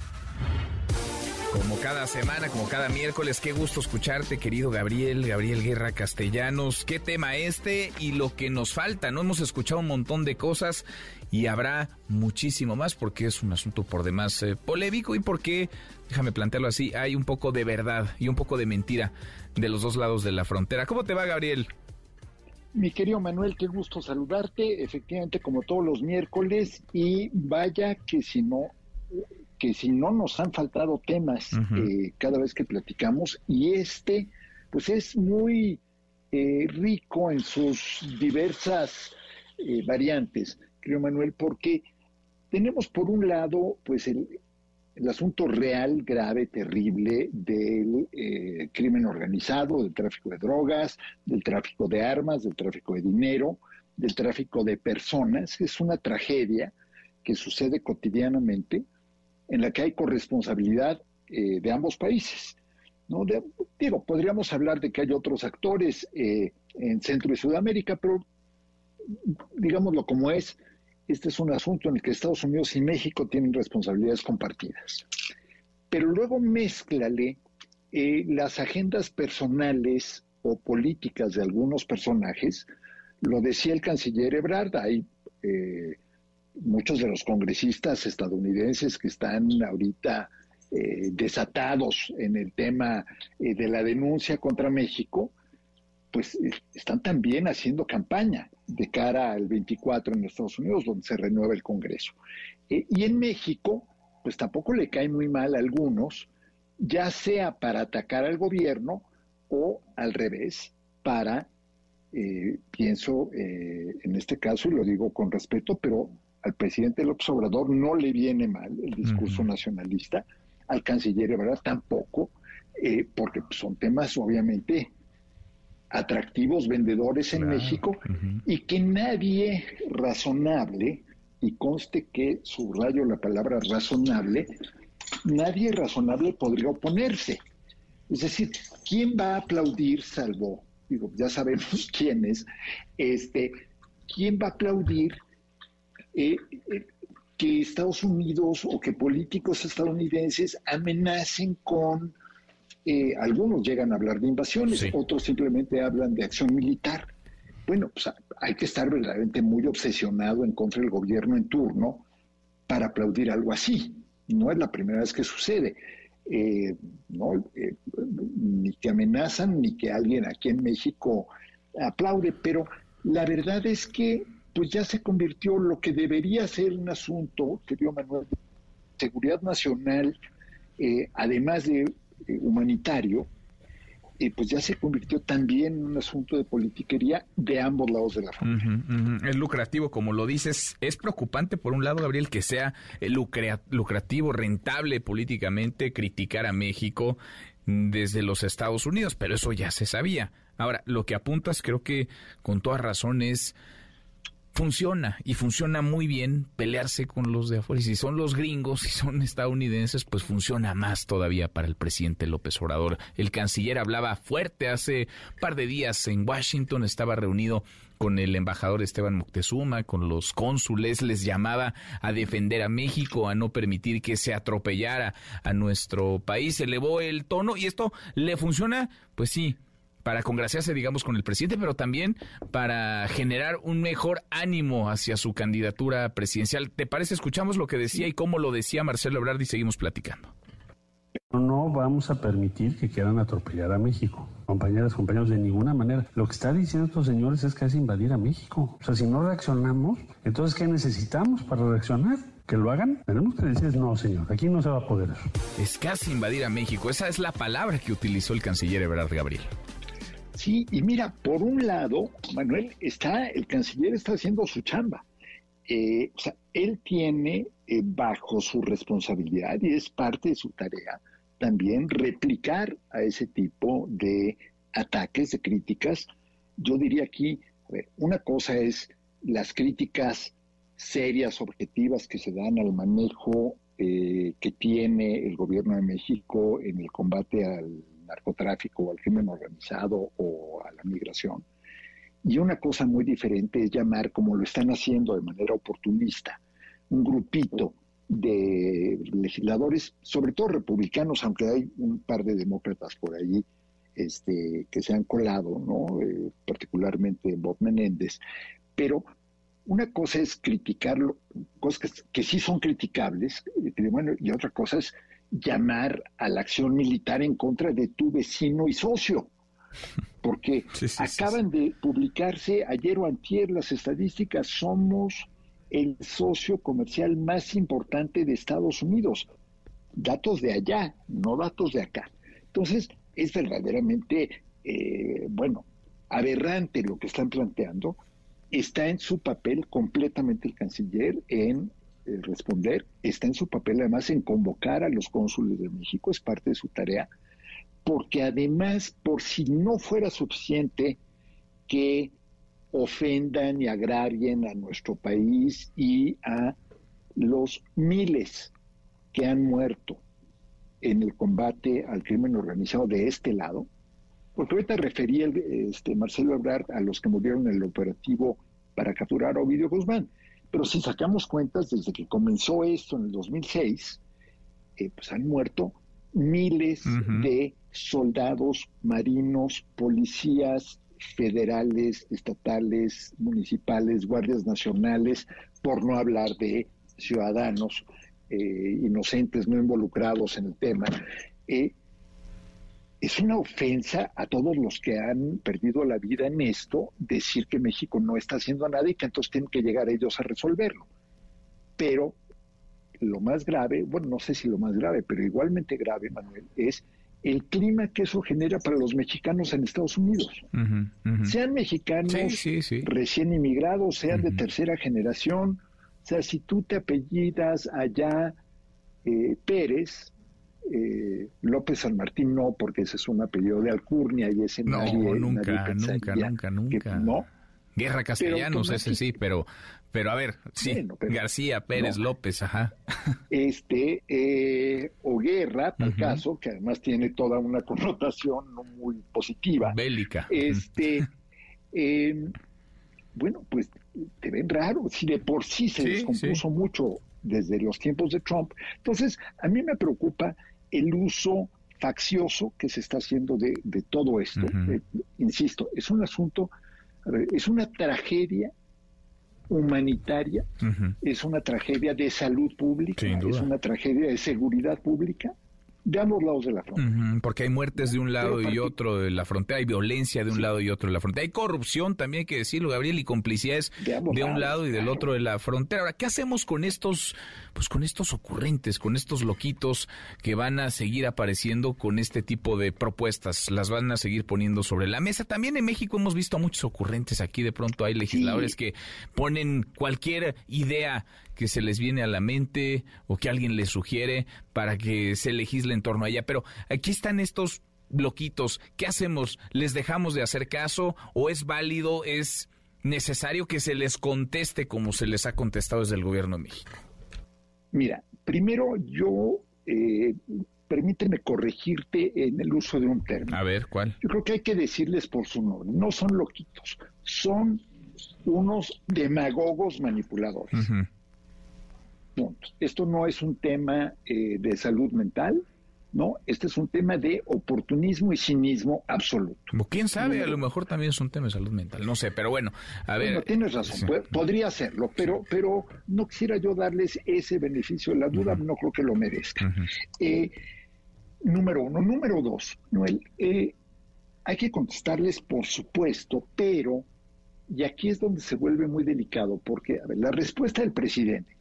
Como cada semana, como cada miércoles, qué gusto escucharte, querido Gabriel, Gabriel Guerra Castellanos. Qué tema este y lo que nos falta. No hemos escuchado un montón de cosas y habrá muchísimo más porque es un asunto por demás eh, polémico y porque, déjame plantearlo así, hay un poco de verdad y un poco de mentira de los dos lados de la frontera. ¿Cómo te va, Gabriel? Mi querido Manuel, qué gusto saludarte, efectivamente como todos los miércoles y vaya que si no que si no nos han faltado temas eh, cada vez que platicamos y este pues es muy eh, rico en sus diversas eh, variantes, creo Manuel, porque tenemos por un lado pues el, el asunto real, grave, terrible del crimen organizado, del tráfico de drogas, del tráfico de armas, del tráfico de dinero, del tráfico de personas. Es una tragedia que sucede cotidianamente en la que hay corresponsabilidad eh, de ambos países. ¿no? digo, podríamos hablar de que hay otros actores eh, en Centro y Sudamérica, pero digámoslo como es, este es un asunto en el que Estados Unidos y México tienen responsabilidades compartidas. Pero luego mézclale eh, las agendas personales o políticas de algunos personajes. Lo decía el canciller Ebrard, hay muchos de los congresistas estadounidenses que están ahorita eh, desatados en el tema eh, de la denuncia contra México, pues eh, están también haciendo campaña de cara al 24 en Estados Unidos, donde se renueva el Congreso. y en México, pues tampoco le cae muy mal a algunos, ya sea para atacar al gobierno o al revés, para, pienso en este caso, y lo digo con respeto, pero al presidente López Obrador no le viene mal el discurso nacionalista, al canciller ¿verdad? tampoco, eh, porque son temas obviamente atractivos, vendedores en México, y que nadie razonable, y conste que subrayo la palabra razonable, nadie razonable podría oponerse. Es decir, ¿quién va a aplaudir, salvo, digo, ya sabemos quién es, este, quién va a aplaudir eh, eh, que Estados Unidos o que políticos estadounidenses amenacen con, eh, algunos llegan a hablar de invasiones, otros simplemente hablan de acción militar. Bueno, pues hay que estar verdaderamente muy obsesionado en contra del gobierno en turno para aplaudir algo así. No es la primera vez que sucede. no, ni que amenazan ni que alguien aquí en México aplaude, pero la verdad es que pues ya se convirtió lo que debería ser un asunto, querido Manuel, de seguridad nacional, eh, además de eh, humanitario, eh, pues ya se convirtió también en un asunto de politiquería de ambos lados de la frontera. Es lucrativo, como lo dices. Es preocupante, por un lado, Gabriel, que sea lucrativo, rentable políticamente criticar a México desde los Estados Unidos, pero eso ya se sabía. Ahora, lo que apuntas creo que con toda razón es funciona y funciona muy bien pelearse con los de afuera. Y si son los gringos, si son estadounidenses, pues funciona más todavía para el presidente López Obrador. El canciller hablaba fuerte hace par de días en Washington, estaba reunido con el embajador Esteban Moctezuma, con los cónsules, les llamaba a defender a México, a no permitir que se atropellara a nuestro país. Elevó el tono y esto le funciona, pues sí, para congraciarse, digamos, con el presidente, pero también para generar un mejor ánimo hacia su candidatura presidencial. ¿Te parece? Escuchamos lo que decía y cómo lo decía Marcelo Ebrard y seguimos platicando. No vamos a permitir que quieran atropellar a México. Compañeras, compañeros, de ninguna manera. Lo que está diciendo estos señores es que es invadir a México. O sea, si no reaccionamos, entonces ¿qué necesitamos para reaccionar? que lo hagan, tenemos que decir, no, señor, aquí no se va a poder eso. Es casi invadir a México. Esa es la palabra que utilizó el canciller Ebrard Gabriel. Sí, y mira, por un lado, Manuel, está, el canciller está haciendo su chamba. Eh, o sea, él tiene eh, bajo su responsabilidad y es parte de su tarea también replicar a ese tipo de ataques, de críticas. Yo diría aquí, una cosa es las críticas serias, objetivas que se dan al manejo eh, que tiene el gobierno de México en el combate al narcotráfico o al crimen organizado o a la migración. Y una cosa muy diferente es llamar, como lo están haciendo de manera oportunista, un grupito de legisladores, sobre todo republicanos, aunque hay un par de demócratas por ahí este, que se han colado, ¿no? Eh, particularmente Bob Menéndez, pero una cosa es criticarlo, cosas que, sí son criticables, eh, bueno, y otra cosa es llamar a la acción militar en contra de tu vecino y socio. Porque acaban de publicarse ayer o antier las estadísticas, somos el socio comercial más importante de Estados Unidos. Datos de allá, no datos de acá. Entonces, es verdaderamente, eh, bueno, aberrante lo que están planteando. Está en su papel completamente el canciller en responder, está en su papel además en convocar a los cónsules de México, es parte de su tarea, porque además, por si no fuera suficiente que ofendan y agravien a nuestro país y a los miles que han muerto en el combate al crimen organizado de este lado, porque ahorita refería este, Marcelo Ebrard a los que murieron en el operativo para capturar a Ovidio Guzmán, pero si sacamos cuentas, desde que comenzó esto en el 2006, eh, pues han muerto miles de soldados, marinos, policías, federales, estatales, municipales, guardias nacionales, por no hablar de ciudadanos eh, inocentes no involucrados en el tema. Eh, es una ofensa a todos los que han perdido la vida en esto decir que México no está haciendo nada y que entonces tienen que llegar ellos a resolverlo. Pero lo más grave, bueno, no sé si lo más grave, pero igualmente grave, Manuel, es el clima que eso genera para los mexicanos en Estados Unidos. Sean mexicanos recién inmigrados, sean de tercera generación, o sea, si tú te apellidas allá eh, Pérez, eh, López San Martín no, porque ese es un apellido de alcurnia y ese no, nadie, nunca, nunca, nunca, nunca, no. Guerra Castellanos, ese sí, pero pero a ver, sí, García, Pérez, López, ajá. Este, eh, o Guerra, tal caso, que además tiene toda una connotación no muy positiva. Bélica. Este, em, bueno, pues te ven raro, si de por sí se descompuso mucho desde los tiempos de Trump. Entonces, a mí me preocupa el uso faccioso que se está haciendo de, todo esto. Eh, insisto, es un asunto, es una tragedia humanitaria, es una tragedia de salud pública, es una tragedia de seguridad pública de ambos lados de la frontera. porque hay muertes de un lado y otro de la frontera, hay violencia de un lado y otro de la frontera, hay corrupción también hay que decirlo, Gabriel, y complicidades de, un lado y del otro de la frontera. Ahora, ¿qué hacemos con estos, pues con estos ocurrentes, con estos loquitos que van a seguir apareciendo con este tipo de propuestas? Las van a seguir poniendo sobre la mesa. También en México hemos visto muchos ocurrentes aquí, de pronto hay legisladores que ponen cualquier idea que se les viene a la mente o que alguien les sugiere para que se legisle en torno a ella. Pero aquí están estos bloquitos. ¿Qué hacemos? ¿Les dejamos de hacer caso o es válido, es necesario que se les conteste como se les ha contestado desde el gobierno de México? Mira, primero yo, eh, permíteme corregirte en el uso de un término. A ver, ¿cuál? Yo creo que hay que decirles por su nombre. No son loquitos, son unos demagogos manipuladores esto no es un tema eh, de salud mental, ¿no? Este es un tema de oportunismo y cinismo absoluto. ¿Quién sabe? A lo mejor también es un tema de salud mental, no sé, pero bueno, a ver. Bueno, tienes razón, podría serlo, pero, pero no quisiera yo darles ese beneficio de la duda, no creo que lo merezca. Eh, número uno. Número dos, Noel, eh, hay que contestarles, por supuesto, pero, y aquí es donde se vuelve muy delicado, porque a ver, la respuesta del presidente,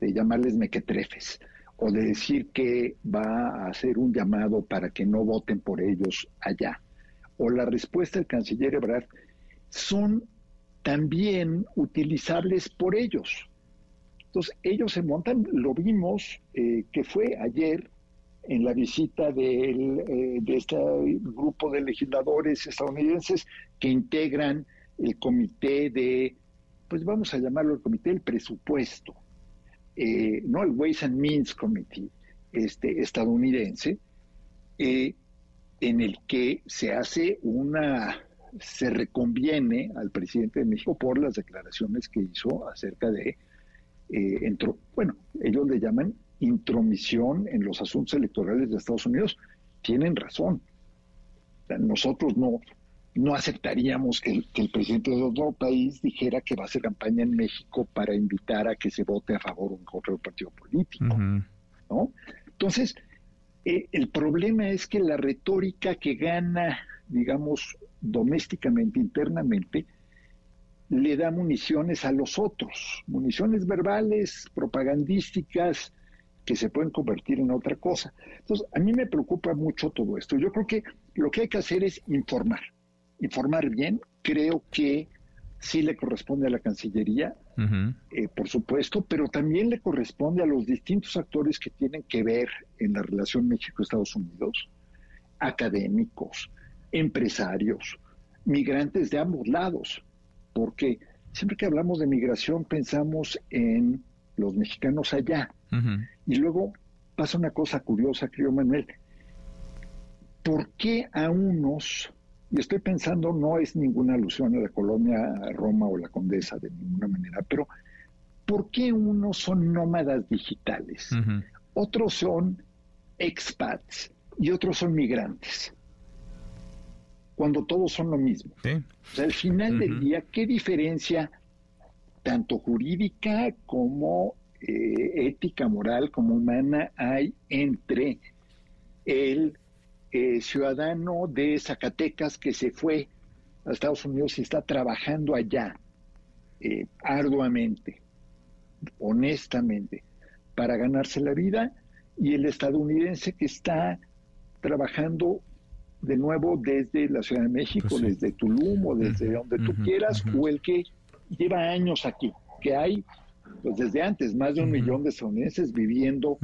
de llamarles mequetrefes, o de decir que va a hacer un llamado para que no voten por ellos allá, o la respuesta del canciller Ebrard, son también utilizables por ellos. Entonces, ellos se montan, lo vimos, eh, que fue ayer en la visita eh, de este grupo de legisladores estadounidenses que integran el comité de, pues vamos a llamarlo el comité del presupuesto, eh, no el Ways and Means Committee este, estadounidense, eh, en el que se hace una, se reconviene al presidente de México por las declaraciones que hizo acerca de, entró, bueno, ellos le llaman intromisión en los asuntos electorales de Estados Unidos, tienen razón. Nosotros no, no aceptaríamos que, el presidente de otro país dijera que va a hacer campaña en México para invitar a que se vote a favor o en contra del partido político. ¿no? Entonces, eh, el problema es que la retórica que gana, digamos, domésticamente, internamente, le da municiones a los otros, municiones verbales, propagandísticas, que se pueden convertir en otra cosa. Entonces, a mí me preocupa mucho todo esto. Yo creo que lo que hay que hacer es informar, informar bien. Creo que sí le corresponde a la Cancillería, eh, por supuesto, pero también le corresponde a los distintos actores que tienen que ver en la relación México-Estados Unidos, académicos, empresarios, migrantes de ambos lados, porque siempre que hablamos de migración pensamos en los mexicanos allá, y luego pasa una cosa curiosa, creo Manuel. ¿Por qué a unos, y estoy pensando, no es ninguna alusión a la colonia Roma o la Condesa de ninguna manera, pero ¿por qué unos son nómadas digitales? Otros son expats y otros son migrantes. Cuando todos son lo mismo. O sea, al final del día, ¿qué diferencia tanto jurídica como eh, ética, moral, como humana hay entre el eh, ciudadano de Zacatecas que se fue a Estados Unidos y está trabajando allá eh, arduamente, honestamente, para ganarse la vida, y el estadounidense que está trabajando de nuevo desde la Ciudad de México, pues desde Tulum o desde donde tú quieras, o el que lleva años aquí, que hay pues desde antes, más de un millón de estadounidenses viviendo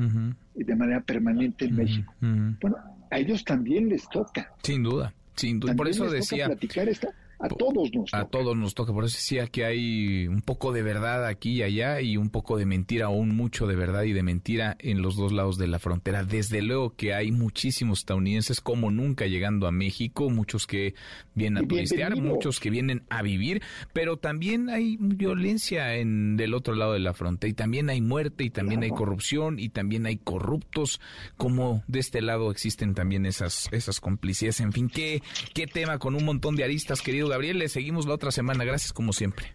de manera permanente en México. Bueno, a ellos también les toca. Sin duda, sin duda. Por eso decía... platicar esta a todos nos toca. A todos nos toca. Por eso decía que hay un poco de verdad aquí y allá y un poco de mentira, un mucho de verdad y de mentira en los dos lados de la frontera. Desde luego que hay muchísimos estadounidenses como nunca llegando a México, muchos que vienen a turistear, muchos que vienen a vivir, pero también hay violencia en del otro lado de la frontera y también hay muerte y también hay corrupción y también hay corruptos, como de este lado existen también esas esas complicidades. En fin, qué qué tema con un montón de aristas, querido Gabriel, le seguimos la otra semana. Gracias como siempre.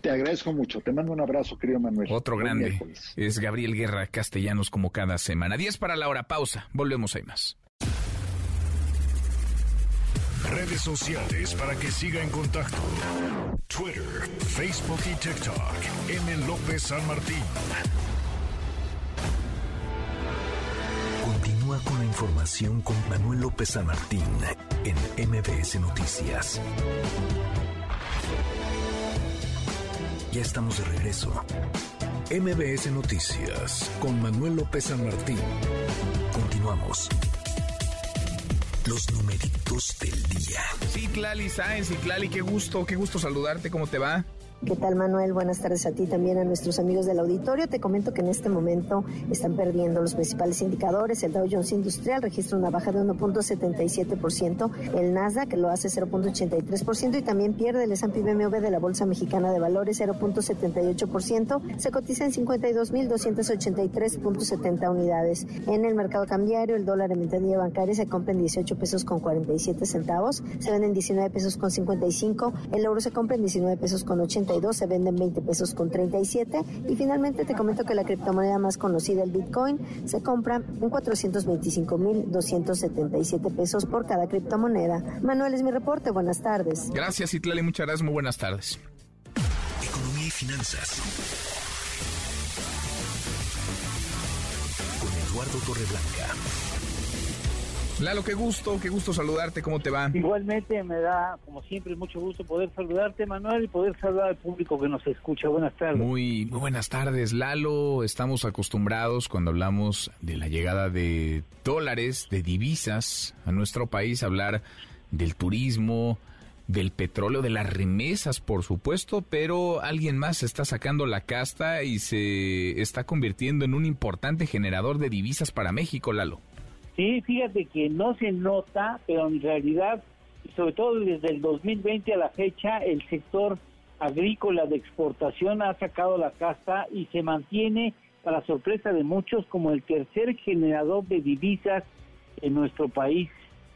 Te agradezco mucho. Te mando un abrazo, querido Manuel. Otro grande. Es Gabriel Guerra Castellanos como cada semana. 10 para la hora. Pausa. Volvemos ahí más. Redes sociales para que siga en contacto: Twitter, Facebook y TikTok. M. López San Martín. Con la información con Manuel López San Martín en MBS Noticias. Ya estamos de regreso. MBS Noticias con Manuel López San Martín. Continuamos. Los numeritos del día. Sí, Clali Sáenz y Clali, qué gusto, qué gusto saludarte, ¿cómo te va? ¿Qué tal Manuel? Buenas tardes a ti también, a nuestros amigos del auditorio. Te comento que en este momento están perdiendo los principales indicadores. El Dow Jones Industrial registra una baja de 1.77%, el Nasdaq lo hace 0.83% y también pierde el S&P BMW de la Bolsa Mexicana de Valores 0.78%, se cotiza en 52.283.70 unidades. En el mercado cambiario, el dólar en ventanilla bancaria se compra en 18 pesos con 47 centavos, se vende en 19 pesos con 55, el euro se compra en 19 pesos con 80 52 se vende en 20 pesos con 37 y finalmente te comento que la criptomoneda más conocida, el Bitcoin, se compra en 425 mil 277 pesos por cada criptomoneda. Manuel es mi reporte, buenas tardes. Gracias Itlali, muchas gracias, muy buenas tardes. Economía y finanzas. Con Eduardo Torreblanca. Lalo, qué gusto, qué gusto saludarte, ¿cómo te va? Igualmente me da, como siempre, mucho gusto poder saludarte, Manuel, y poder saludar al público que nos escucha. Buenas tardes. Muy, muy buenas tardes, Lalo. Estamos acostumbrados cuando hablamos de la llegada de dólares, de divisas a nuestro país, hablar del turismo, del petróleo, de las remesas, por supuesto, pero alguien más está sacando la casta y se está convirtiendo en un importante generador de divisas para México, Lalo. Sí, fíjate que no se nota, pero en realidad, sobre todo desde el 2020 a la fecha, el sector agrícola de exportación ha sacado la casta y se mantiene, para sorpresa de muchos, como el tercer generador de divisas en nuestro país,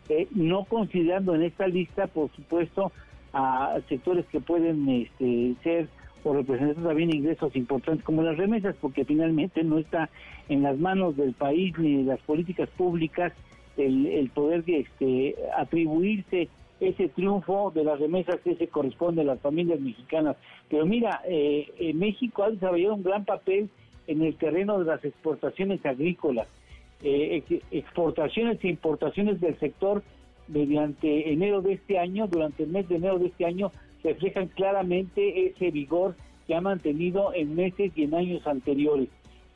eh, no considerando en esta lista, por supuesto, a sectores que pueden este, ser o representar también ingresos importantes como las remesas, porque finalmente no está en las manos del país ni de las políticas públicas el, poder este, atribuirse ese triunfo de las remesas que se corresponde a las familias mexicanas. Pero mira, eh, México ha desarrollado un gran papel en el terreno de las exportaciones agrícolas, eh, exportaciones e importaciones del sector mediante enero de este año, durante el mes de enero de este año, reflejan claramente ese vigor que ha mantenido en meses y en años anteriores.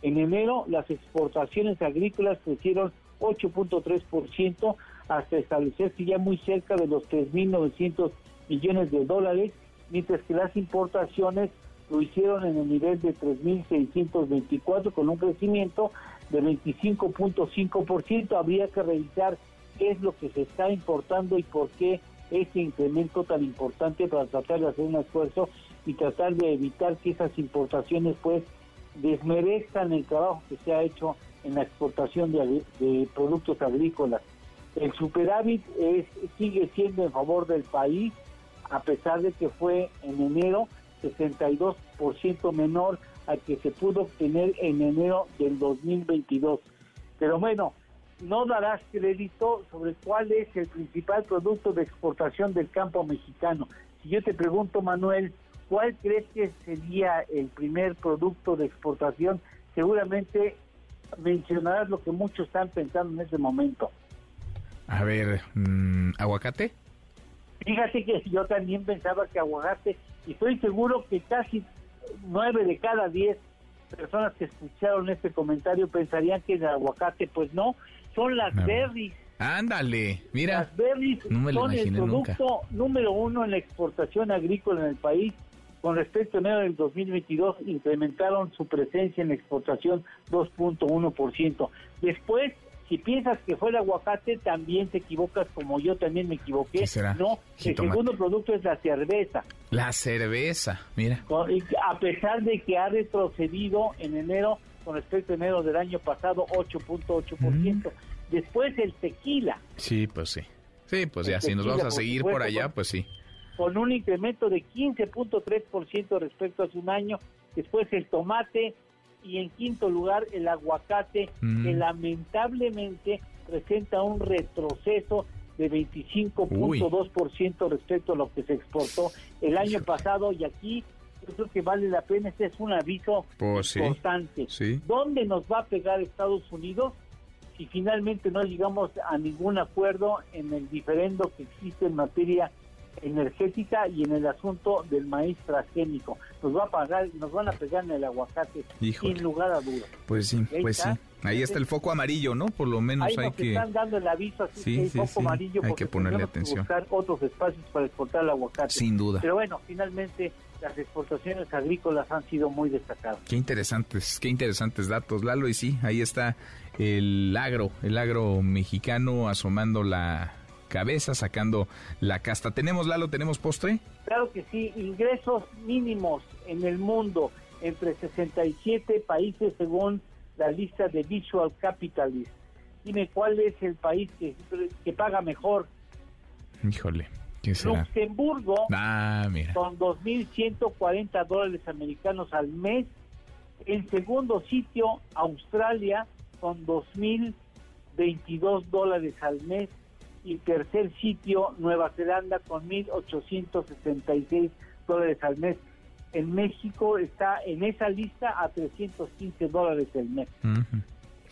En enero las exportaciones agrícolas crecieron 8.3% hasta establecerse ya muy cerca de los 3.900 millones de dólares, mientras que las importaciones lo hicieron en el nivel de 3.624 con un crecimiento de 25.5%. Habría que revisar qué es lo que se está importando y por qué ese incremento tan importante para tratar de hacer un esfuerzo y tratar de evitar que esas importaciones pues desmerezcan el trabajo que se ha hecho en la exportación de, productos agrícolas. El superávit es, sigue siendo en favor del país, a pesar de que fue en enero 62% menor al que se pudo obtener en enero del 2022. Pero bueno, no darás crédito sobre cuál es el principal producto de exportación del campo mexicano. Si yo te pregunto, Manuel, ¿cuál crees que sería el primer producto de exportación? Seguramente mencionarás lo que muchos están pensando en ese momento. A ver, mm, ¿aguacate? Fíjate que yo también pensaba que aguacate, y estoy seguro que casi nueve de cada diez personas que escucharon este comentario pensarían que el aguacate, pues no, son las berries. Ándale, mira. Las berries son el producto número uno en la exportación agrícola en el país. Con respecto a enero del 2022, incrementaron su presencia en exportación 2.1%. Después, si piensas que fue el aguacate, también te equivocas como yo también me equivoqué. No, el segundo producto es la cerveza. La cerveza, mira. A pesar de que ha retrocedido en enero con respecto a enero del año pasado, 8.8%. Después el tequila. Sí, pues sí. Sí, pues ya, si nos vamos a seguir por, allá, pues sí. Con un incremento de 15.3% respecto a hace un año. Después el tomate y en quinto lugar el aguacate, que lamentablemente presenta un retroceso de 25.2% respecto a lo que se exportó el año pasado y aquí yo creo que vale la pena, este es un aviso pues importante. ¿Dónde nos va a pegar Estados Unidos si finalmente no llegamos a ningún acuerdo en el diferendo que existe en materia energética y en el asunto del maíz transgénico? Nos va a pagar, nos van a pegar en el aguacate sin lugar a dudas. Pues sí, pues sí. Ahí está el foco amarillo, ¿no? Por lo menos hay que... están dando el aviso así sí, que foco amarillo hay que ponerle atención. buscar otros espacios para exportar el aguacate. Sin duda. Pero bueno, finalmente las exportaciones agrícolas han sido muy destacadas. Qué interesantes, qué interesantes datos, Lalo, y sí, ahí está el agro, el agro mexicano asomando la cabeza, sacando la casta. ¿Tenemos, Lalo, tenemos postre? Claro que sí, ingresos mínimos en el mundo entre 67 países según la lista de Visual Capitalist. Dime cuál es el país que, que paga mejor. Híjole, Luxemburgo ah, con 2.140 dólares americanos al mes. En segundo sitio, Australia con 2.022 dólares al mes. Y tercer sitio, Nueva Zelanda con 1.866 dólares al mes. En México está en esa lista a 315 dólares al mes.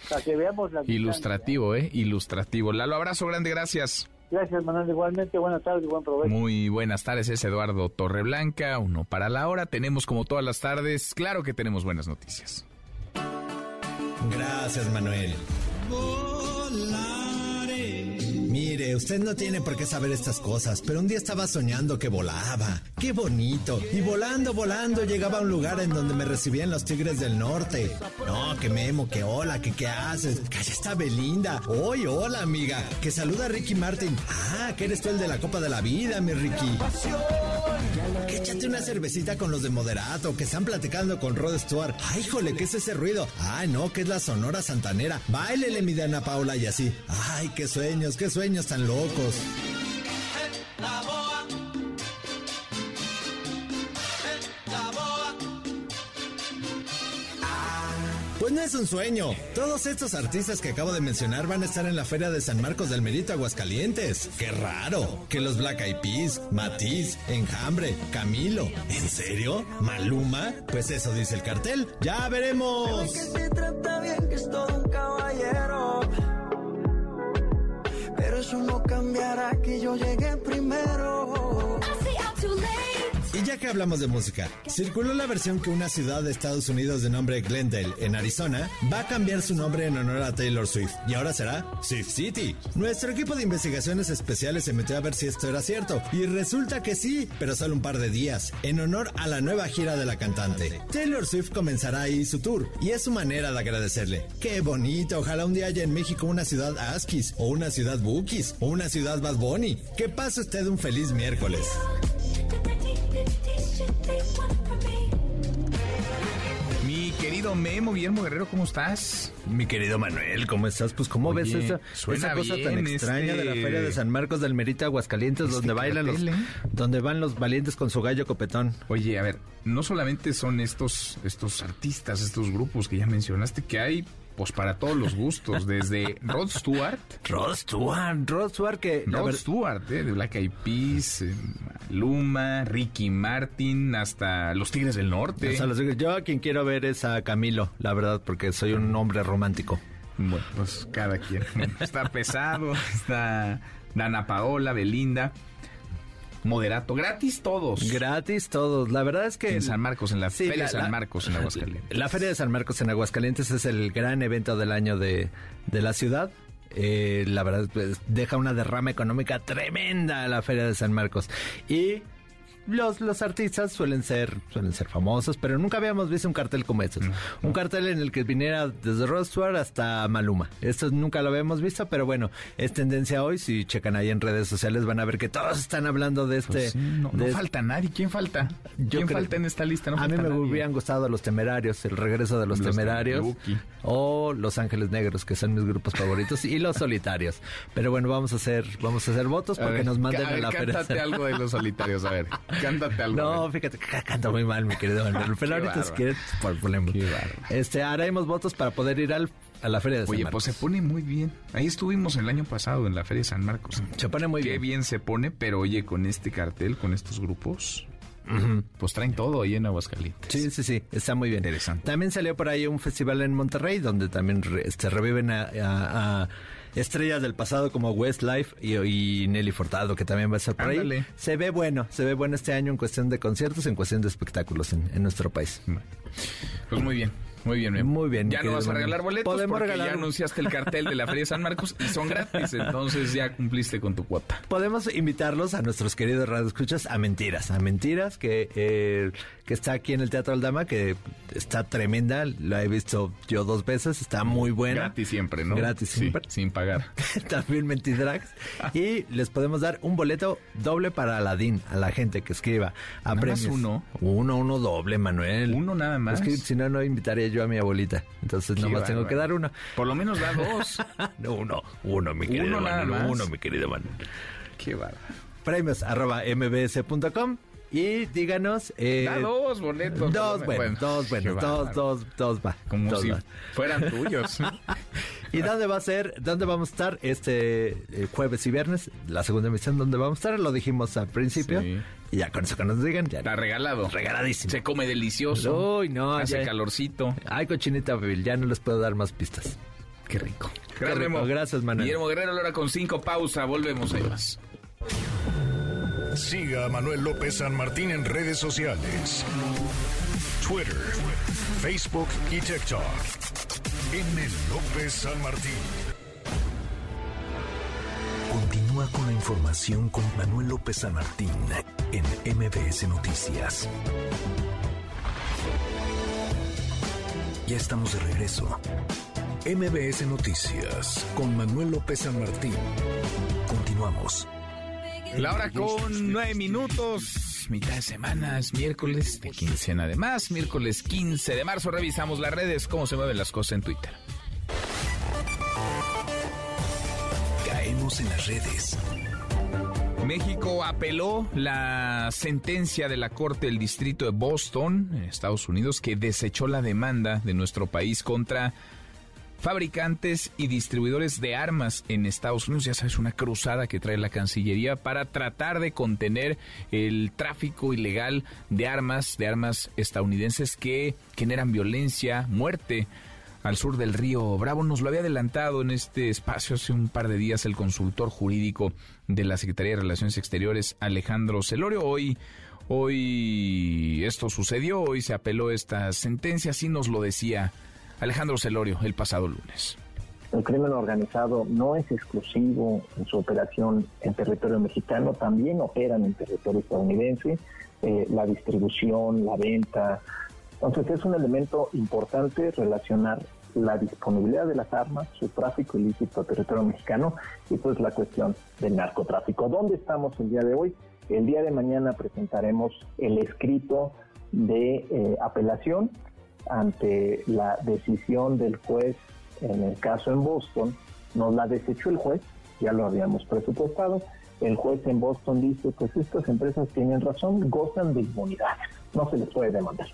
Para que veamos la Ilustrativo, ¿eh? Ilustrativo. Lalo, abrazo grande, gracias. Gracias, Manuel. Igualmente, buenas tardes y buen provecho. Muy buenas tardes, es Eduardo Torreblanca. Uno para la hora. Tenemos como todas las tardes, claro que tenemos buenas noticias. Gracias, Manuel. Mire, usted no tiene por qué saber estas cosas, pero un día estaba soñando que volaba. ¡Qué bonito! Y volando, volando, llegaba a un lugar en donde me recibían los tigres del norte. No, que Memo, que hola, que qué haces. Que allá está Belinda. Hoy, hola, amiga. Que saluda a Ricky Martin. Ah, que eres tú el de la Copa de la Vida, mi Ricky. Échate una cervecita con los de Moderato, que están platicando con Rod Stewart. ¡Ay, jole, qué es ese ruido! ¡Ay, no, que es la Sonora Santanera! Báilele, mi Dana Paula, y así. ¡Ay, qué sueños, qué sueños tan locos! No es un sueño. Todos estos artistas que acabo de mencionar van a estar en la Feria de San Marcos del Merito Aguascalientes. ¡Qué raro! Que los Black Eyed Peas, Matiz, Enjambre, Camilo. ¿En serio? ¿Maluma? Pues eso dice el cartel. ¡Ya veremos! se trata bien, que es todo un caballero. Pero eso no cambiará que yo llegué primero. Ya que hablamos de música, circuló la versión que una ciudad de Estados Unidos de nombre Glendale, en Arizona, va a cambiar su nombre en honor a Taylor Swift. Y ahora será Swift City. Nuestro equipo de investigaciones especiales se metió a ver si esto era cierto. Y resulta que sí, pero solo un par de días, en honor a la nueva gira de la cantante. Taylor Swift comenzará ahí su tour, y es su manera de agradecerle. Qué bonito, ojalá un día haya en México una ciudad Askis, o una ciudad Bookies, o una ciudad Bad Bunny. Que pase usted un feliz miércoles. Mi querido Memo, Guillermo Guerrero, ¿cómo estás? Mi querido Manuel, ¿cómo estás? Pues, ¿cómo ves esa, esa cosa tan extraña de la este Feria de San Marcos del Merito Aguascalientes, donde bailan los, ¿eh? donde van los valientes con su gallo copetón? Oye, a ver, no solamente son estos, estos artistas, estos grupos que ya mencionaste, que hay pues para todos los gustos, desde Rod Stewart. Rod Stewart, Rod Stewart que... Rod ver... Stewart, eh, de Black Eyed Peas, eh, Luma, Ricky Martin, hasta Los Tigres del Norte. O sea, los, yo a quien quiero ver es a Camilo, la verdad, porque soy un hombre romántico. Bueno, pues cada quien. está pesado, está Dana Paola, Belinda. Moderato, gratis todos. Gratis todos. La verdad es que... En San Marcos, en la sí, Feria de San Marcos en Aguascalientes. La Feria de San Marcos en Aguascalientes es el gran evento del año de, de la ciudad. Eh, la verdad, pues, deja una derrama económica tremenda la Feria de San Marcos. Y los, los artistas suelen ser, suelen ser famosos, pero nunca habíamos visto un cartel como estos. Un cartel en el que viniera desde Rod Stewart hasta Maluma. Esto nunca lo habíamos visto, pero bueno, es tendencia hoy. Si checan ahí en redes sociales van a ver que todos están hablando de este... Pues sí, no, de no falta nadie. ¿Quién falta? Yo ¿Quién creo- falta en esta lista? A mí me nadie. hubieran gustado los temerarios, el regreso de los, Los temerarios. O los ángeles negros, que son mis grupos favoritos, y los solitarios. Pero bueno, vamos a hacer, vamos a hacer votos A porque ver, nos manden a a ver, la. Cántate algo de los solitarios, a ver. Cántate algo. No, fíjate, que canta muy mal, mi querido Manuel. Pero ahorita si quieres, por problema. Este, haremos votos para poder ir al, a la feria de San Oye, Marcos. pues se pone muy bien. Ahí estuvimos el año pasado en la Feria de San Marcos. Se pone muy Qué bien. bien se pone, pero oye, con este cartel, con estos grupos, pues traen todo ahí en Aguascalientes. Sí, sí, sí, está muy bien. Interesante. También salió por ahí un festival en Monterrey donde también re- este, reviven a, a- a estrellas del pasado como Westlife y, y Nelly Fortado, que también va a estar por ahí. Se ve bueno, se ve bueno este año en cuestión de conciertos, en cuestión de espectáculos en, en nuestro país. Pues muy bien. Muy bien, Memo. Muy bien, Ya no vas a regalar boletos Podemos porque regalar- ya anunciaste el cartel de la Feria de San Marcos y son gratis, entonces ya cumpliste con tu cuota. Podemos invitarlos a nuestros queridos radioescuchas a Mentiras, a Mentiras, que, eh, que está aquí en el Teatro Aldama, que está tremenda, la he visto yo dos veces, está muy buena. Gratis siempre, ¿no? Gratis Sí, siempre. sin pagar. También Mentidrags. y les podemos dar un boleto doble para Aladín, a la gente que escriba a ¿Nada más uno? Uno, uno doble, Manuel. Uno nada más. Es que si no, no invitaría yo a mi abuelita. Entonces, Qué nomás tengo bárbaro. que dar uno. Por lo menos da dos. No, uno, uno, mi querido Uno Manuel. Uno, mi querido Manuel. Qué bárbaro. premios arroba mbs.com y díganos. Eh, da dos boletos. Dos, buenos, dos buenos, dos, dos, dos, va. Como dos si fueran tuyos. ¿Y dónde va a ser? ¿Dónde vamos a estar este eh, jueves y viernes? La segunda emisión, ¿dónde vamos a estar? Lo dijimos al principio. Y ya con eso que nos digan, ya. Está regalado. Regaladísimo. Se come delicioso. Uy, no. Hace calorcito. Ay, cochinita, ya no les puedo dar más pistas. Qué rico. Gracias, Gracias, Manuel. Guillermo Guerrero, hora con cinco, pausa. Volvemos, ahí más. Siga a Manuel López San Martín en redes sociales. Twitter, Facebook y TikTok. M. López San Martín. Continúa con la información con Manuel López San Martín en MBS Noticias. Ya estamos de regreso. MBS Noticias con Manuel López San Martín. Continuamos. La hora con nueve minutos, mitad de semana, es miércoles de quincena. Además, miércoles 15 de marzo revisamos las redes, cómo se mueven las cosas en Twitter. Caemos en las redes. México apeló la sentencia de la Corte del Distrito de Boston, en Estados Unidos, que desechó la demanda de nuestro país contra fabricantes y distribuidores de armas en Estados Unidos. Ya sabes, una cruzada que trae la Cancillería para tratar de contener el tráfico ilegal de armas, de armas estadounidenses que generan violencia, muerte al sur del río Bravo. Nos lo había adelantado en este espacio hace un par de días el consultor jurídico de la Secretaría de Relaciones Exteriores, Alejandro Celorio. Hoy, hoy esto sucedió, hoy se apeló esta sentencia, así nos lo decía Alejandro Celorio el pasado lunes. El crimen organizado no es exclusivo en su operación en territorio mexicano, también operan en territorio estadounidense, eh, la distribución, la venta. Entonces es un elemento importante relacionar la disponibilidad de las armas, su tráfico ilícito a territorio mexicano y pues la cuestión del narcotráfico. ¿Dónde estamos el día de hoy? El día de mañana presentaremos el escrito de eh, apelación ante la decisión del juez en el caso en Boston, nos la desechó el juez, ya lo habíamos presupuestado, el juez en Boston dice, pues estas empresas tienen razón, gozan de inmunidad, no se les puede demandar.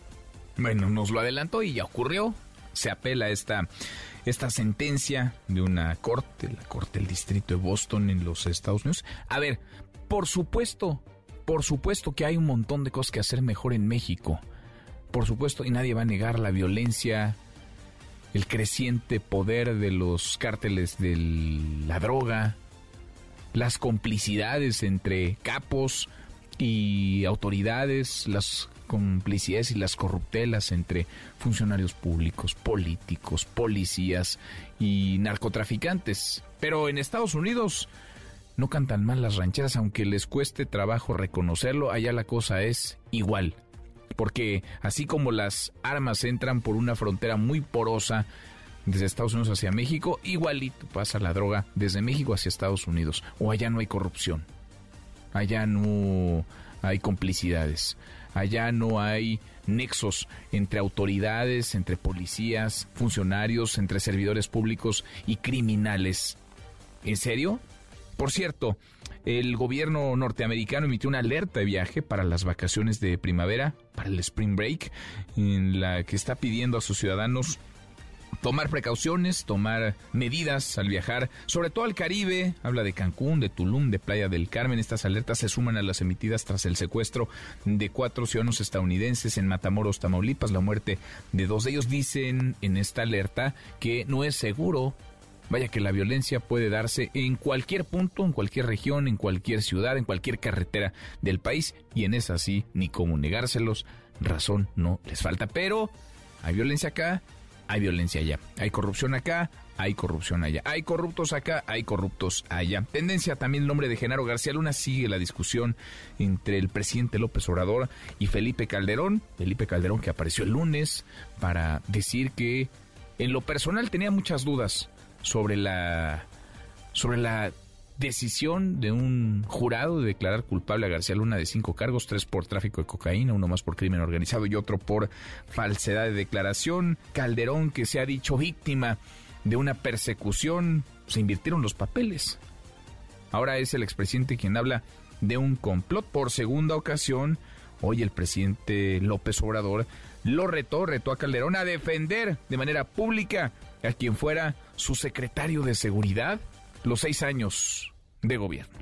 Bueno, nos lo adelantó y ya ocurrió, se apela esta, esta sentencia de una corte, la corte del distrito de Boston en los Estados Unidos. A ver, por supuesto, por supuesto que hay un montón de cosas que hacer mejor en México por supuesto, y nadie va a negar la violencia, el creciente poder de los cárteles de la droga, las complicidades entre capos y autoridades, las complicidades y las corruptelas entre funcionarios públicos, políticos, policías y narcotraficantes. Pero en Estados Unidos no cantan mal las rancheras, aunque les cueste trabajo reconocerlo, allá la cosa es igual porque así como las armas entran por una frontera muy porosa desde Estados Unidos hacia México, igualito pasa la droga desde México hacia Estados Unidos. O allá no hay corrupción, allá no hay complicidades, allá no hay nexos entre autoridades, entre policías, funcionarios, entre servidores públicos y criminales. ¿En serio? Por cierto, el gobierno norteamericano emitió una alerta de viaje para las vacaciones de primavera, para el Spring Break, en la que está pidiendo a sus ciudadanos tomar precauciones, tomar medidas al viajar, sobre todo al Caribe, habla de Cancún, de Tulum, de Playa del Carmen. Estas alertas se suman a las emitidas tras el secuestro de cuatro ciudadanos estadounidenses en Matamoros, Tamaulipas, la muerte de dos de ellos. Dicen en esta alerta que no es seguro Vaya que la violencia puede darse en cualquier punto, en cualquier región, en cualquier ciudad, en cualquier carretera del país y en esa sí, ni cómo negárselos, razón no les falta. Pero hay violencia acá, hay violencia allá. Hay corrupción acá, hay corrupción allá. Hay corruptos acá, hay corruptos allá. Tendencia también el nombre de Genaro García Luna sigue la discusión entre el presidente López Obrador y Felipe Calderón. Felipe Calderón que apareció el lunes para decir que en lo personal tenía muchas dudas sobre la sobre la decisión de un jurado de declarar culpable a García Luna de cinco cargos, tres por tráfico de cocaína, uno más por crimen organizado y otro por falsedad de declaración. Calderón, que se ha dicho víctima de una persecución, se invirtieron los papeles. Ahora es el expresidente quien habla de un complot. Por segunda ocasión, hoy el presidente López Obrador lo retó, retó a Calderón a defender de manera pública a quien fuera su secretario de seguridad los seis años de gobierno.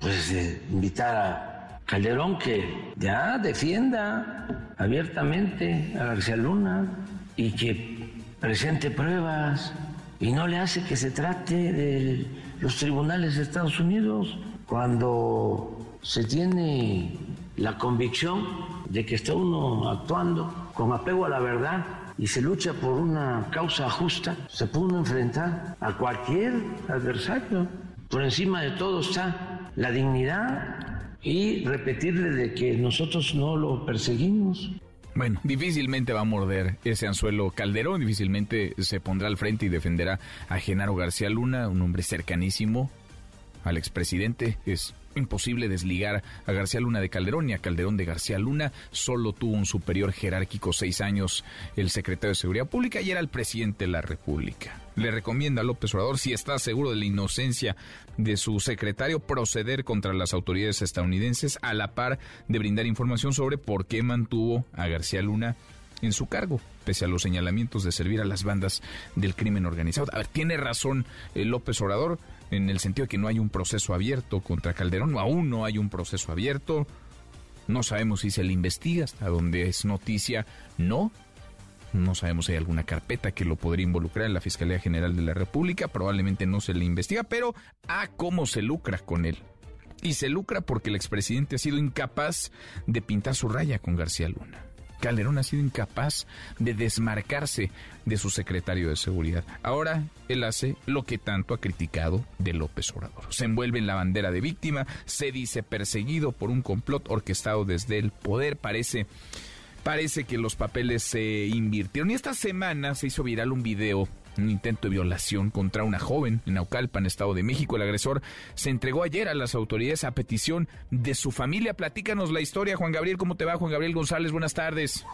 Pues eh, invitar a Calderón que ya defienda abiertamente a García Luna y que presente pruebas y no le hace que se trate de los tribunales de Estados Unidos cuando se tiene la convicción de que está uno actuando con apego a la verdad y se lucha por una causa justa, se puede enfrentar a cualquier adversario. Por encima de todo está la dignidad y repetirle de que nosotros no lo perseguimos. Bueno, difícilmente va a morder ese anzuelo Calderón, difícilmente se pondrá al frente y defenderá a Genaro García Luna, un hombre cercanísimo al expresidente. Es imposible desligar a García Luna de Calderón y a Calderón de García Luna. Solo tuvo un superior jerárquico seis años el secretario de Seguridad Pública y era el presidente de la República. Le recomienda a López Obrador, si está seguro de la inocencia de su secretario, proceder contra las autoridades estadounidenses a la par de brindar información sobre por qué mantuvo a García Luna en su cargo, pese a los señalamientos de servir a las bandas del crimen organizado. A ver, tiene razón eh, López Obrador en el sentido de que no hay un proceso abierto contra Calderón, aún no hay un proceso abierto, no sabemos si se le investiga, hasta donde es noticia, no. No sabemos si hay alguna carpeta que lo podría involucrar en la Fiscalía General de la República, probablemente no se le investiga, pero a cómo se lucra con él. Y se lucra porque el expresidente ha sido incapaz de pintar su raya con García Luna. Calderón ha sido incapaz de desmarcarse de su secretario de seguridad. Ahora él hace lo que tanto ha criticado de López Obrador. Se envuelve en la bandera de víctima, se dice perseguido por un complot orquestado desde el poder. Parece parece que los papeles se invirtieron. Y esta semana se hizo viral un video un intento de violación contra una joven en Naucalpan, Estado de México. El agresor se entregó ayer a las autoridades a petición de su familia. Platícanos la historia, Juan Gabriel. ¿Cómo te va, Juan Gabriel González? Buenas tardes.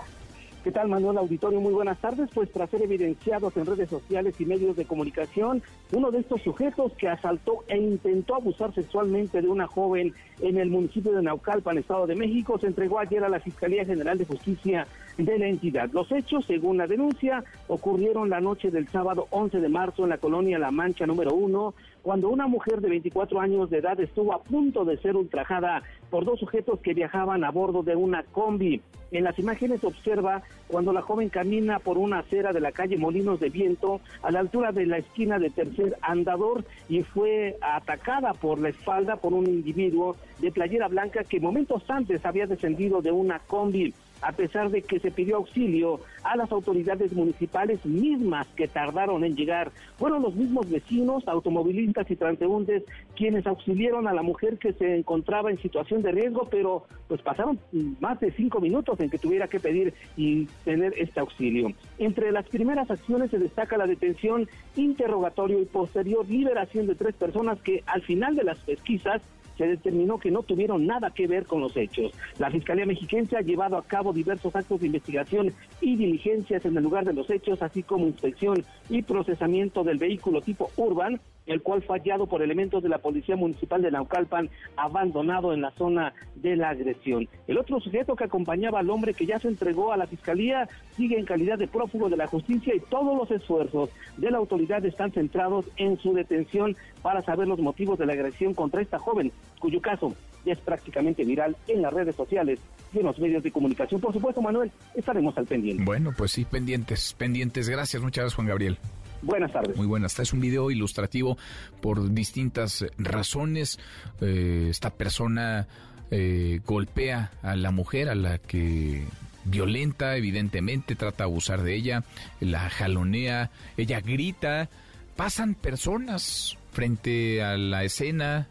¿Qué tal, Manuel Auditorio? Muy buenas tardes. Pues tras ser evidenciados en redes sociales y medios de comunicación, uno de estos sujetos que asaltó e intentó abusar sexualmente de una joven en el municipio de Naucalpan, Estado de México, se entregó ayer a la Fiscalía General de Justicia de la entidad. Los hechos, según la denuncia, ocurrieron la noche del sábado 11 de marzo en la colonia La Mancha número 1, cuando una mujer de 24 años de edad estuvo a punto de ser ultrajada por dos sujetos que viajaban a bordo de una combi. En las imágenes observa cuando la joven camina por una acera de la calle Molinos de Viento a la altura de la esquina de Tercer Andador y fue atacada por la espalda por un individuo de playera blanca que momentos antes había descendido de una combi a pesar de que se pidió auxilio a las autoridades municipales mismas que tardaron en llegar. Fueron los mismos vecinos, automovilistas y transeúntes quienes auxiliaron a la mujer que se encontraba en situación de riesgo, pero pues pasaron más de cinco minutos en que tuviera que pedir y tener este auxilio. Entre las primeras acciones se destaca la detención, interrogatorio y posterior liberación de tres personas que al final de las pesquisas se determinó que no tuvieron nada que ver con los hechos. La Fiscalía Mexiquense ha llevado a cabo diversos actos de investigación y diligencias en el lugar de los hechos, así como inspección y procesamiento del vehículo tipo Urban el cual fue hallado por elementos de la Policía Municipal de Naucalpan, abandonado en la zona de la agresión. El otro sujeto que acompañaba al hombre que ya se entregó a la Fiscalía sigue en calidad de prófugo de la justicia y todos los esfuerzos de la autoridad están centrados en su detención para saber los motivos de la agresión contra esta joven, cuyo caso ya es prácticamente viral en las redes sociales y en los medios de comunicación. Por supuesto, Manuel, estaremos al pendiente. Bueno, pues sí, pendientes, pendientes. Gracias, muchas gracias, Juan Gabriel. Buenas tardes. Muy buenas. Es un video ilustrativo por distintas razones. Eh, esta persona eh, golpea a la mujer a la que violenta, evidentemente, trata de abusar de ella, la jalonea, ella grita, pasan personas frente a la escena,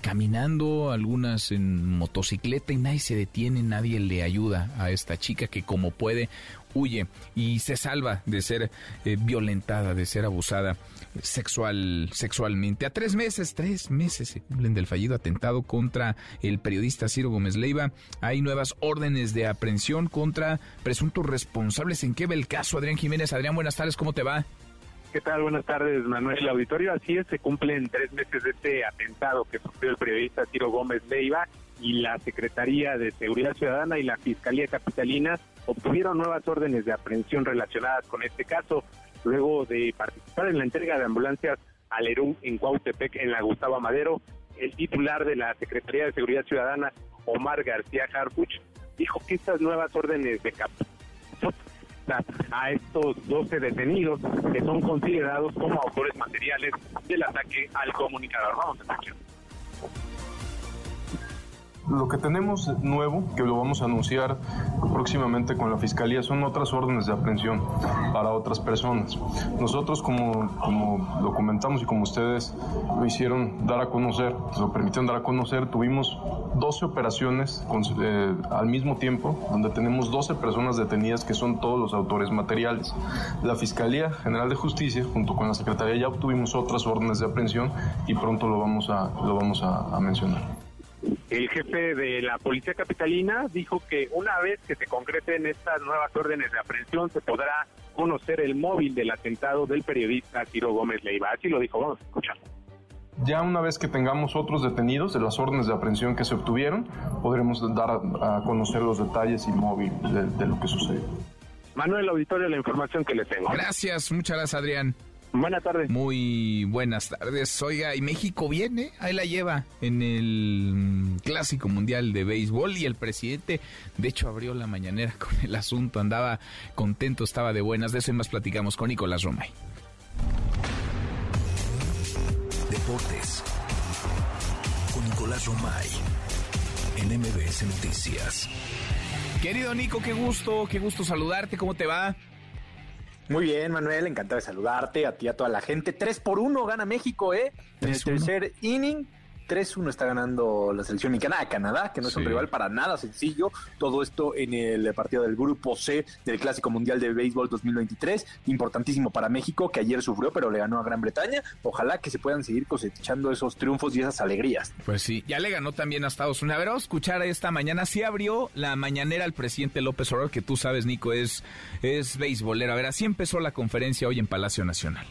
caminando, algunas en motocicleta y nadie se detiene, nadie le ayuda a esta chica que como puede huye y se salva de ser eh, violentada, de ser abusada sexual, sexualmente. A tres meses, tres meses se cumplen del fallido atentado contra el periodista Ciro Gómez Leiva. Hay nuevas órdenes de aprehensión contra presuntos responsables. ¿En qué va el caso, Adrián Jiménez? Adrián, buenas tardes, ¿cómo te va? ¿Qué tal? Buenas tardes, Manuel Auditorio. Así es, se cumplen tres meses de este atentado que sufrió el periodista Tiro Gómez Leiva y la Secretaría de Seguridad Ciudadana y la Fiscalía Capitalina obtuvieron nuevas órdenes de aprehensión relacionadas con este caso, luego de participar en la entrega de ambulancias al ERUM en Cuautepec, en la Gustavo Madero. El titular de la Secretaría de Seguridad Ciudadana, Omar García Harfuch, dijo que estas nuevas órdenes de captura a estos 12 detenidos que son considerados como autores materiales del ataque al comunicador. Vamos a escuchar. Lo que tenemos nuevo, que lo vamos a anunciar próximamente con la Fiscalía, son otras órdenes de aprehensión para otras personas. Nosotros, como, como lo comentamos y como ustedes lo hicieron dar a conocer, lo permitieron dar a conocer, tuvimos 12 operaciones eh, al mismo tiempo, donde tenemos 12 personas detenidas que son todos los autores materiales. La Fiscalía General de Justicia, junto con la Secretaría, ya obtuvimos otras órdenes de aprehensión y pronto lo vamos a, lo vamos a mencionar. El jefe de la Policía Capitalina dijo que una vez que se concreten estas nuevas órdenes de aprehensión se podrá conocer el móvil del atentado del periodista Ciro Gómez Leiva. Así lo dijo, vamos a escucharlo. Ya una vez que tengamos otros detenidos de las órdenes de aprehensión que se obtuvieron, podremos dar a, conocer los detalles y móvil de, de lo que sucedió. Manuel Auditorio, la información que le tengo. Gracias, muchas gracias Adrián. Buenas tardes. Muy buenas tardes. Oiga, y México viene, ahí la lleva en el Clásico Mundial de Béisbol y el presidente, de hecho, abrió la mañanera con el asunto, andaba contento, estaba de buenas. De eso más platicamos con Nicolás Romay. Deportes con Nicolás Romay en MBS Noticias. Querido Nico, qué gusto, qué gusto saludarte, ¿cómo te va? Muy bien, Manuel, encantado de saludarte, a ti y a toda la gente. Tres por uno gana México, ¿eh? En el tercer inning 3-1 está ganando la selección mexicana a Canadá, que no es un rival para nada sencillo. Todo esto en el partido del Grupo C del Clásico Mundial de Béisbol 2023. Importantísimo para México, que ayer sufrió, pero le ganó a Gran Bretaña. Ojalá que se puedan seguir cosechando esos triunfos y esas alegrías. Pues sí, ya le ganó también a Estados Unidos. A ver, vamos a escuchar esta mañana. Sí abrió la mañanera el presidente López Obrador, que tú sabes, Nico, es, es beisbolero. A ver, así empezó la conferencia hoy en Palacio Nacional.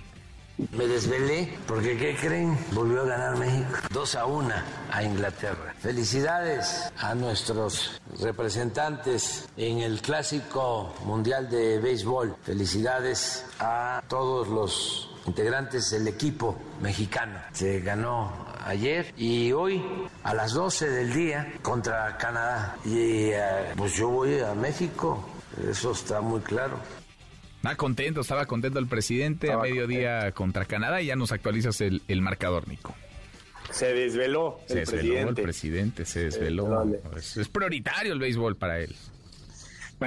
Me desvelé porque, ¿qué creen? Volvió a ganar México. 2 a 1 a Inglaterra. Felicidades a nuestros representantes en el Clásico Mundial de Béisbol. Felicidades a todos los integrantes del equipo mexicano. Se ganó ayer y hoy a las 12 del día contra Canadá. Y eh, pues yo voy a México, eso está muy claro. Ah, contento, estaba contento el presidente a mediodía contra Canadá y ya nos actualizas el, marcador, Nico. Se desveló el se desveló el presidente, se desveló. es prioritario el béisbol para él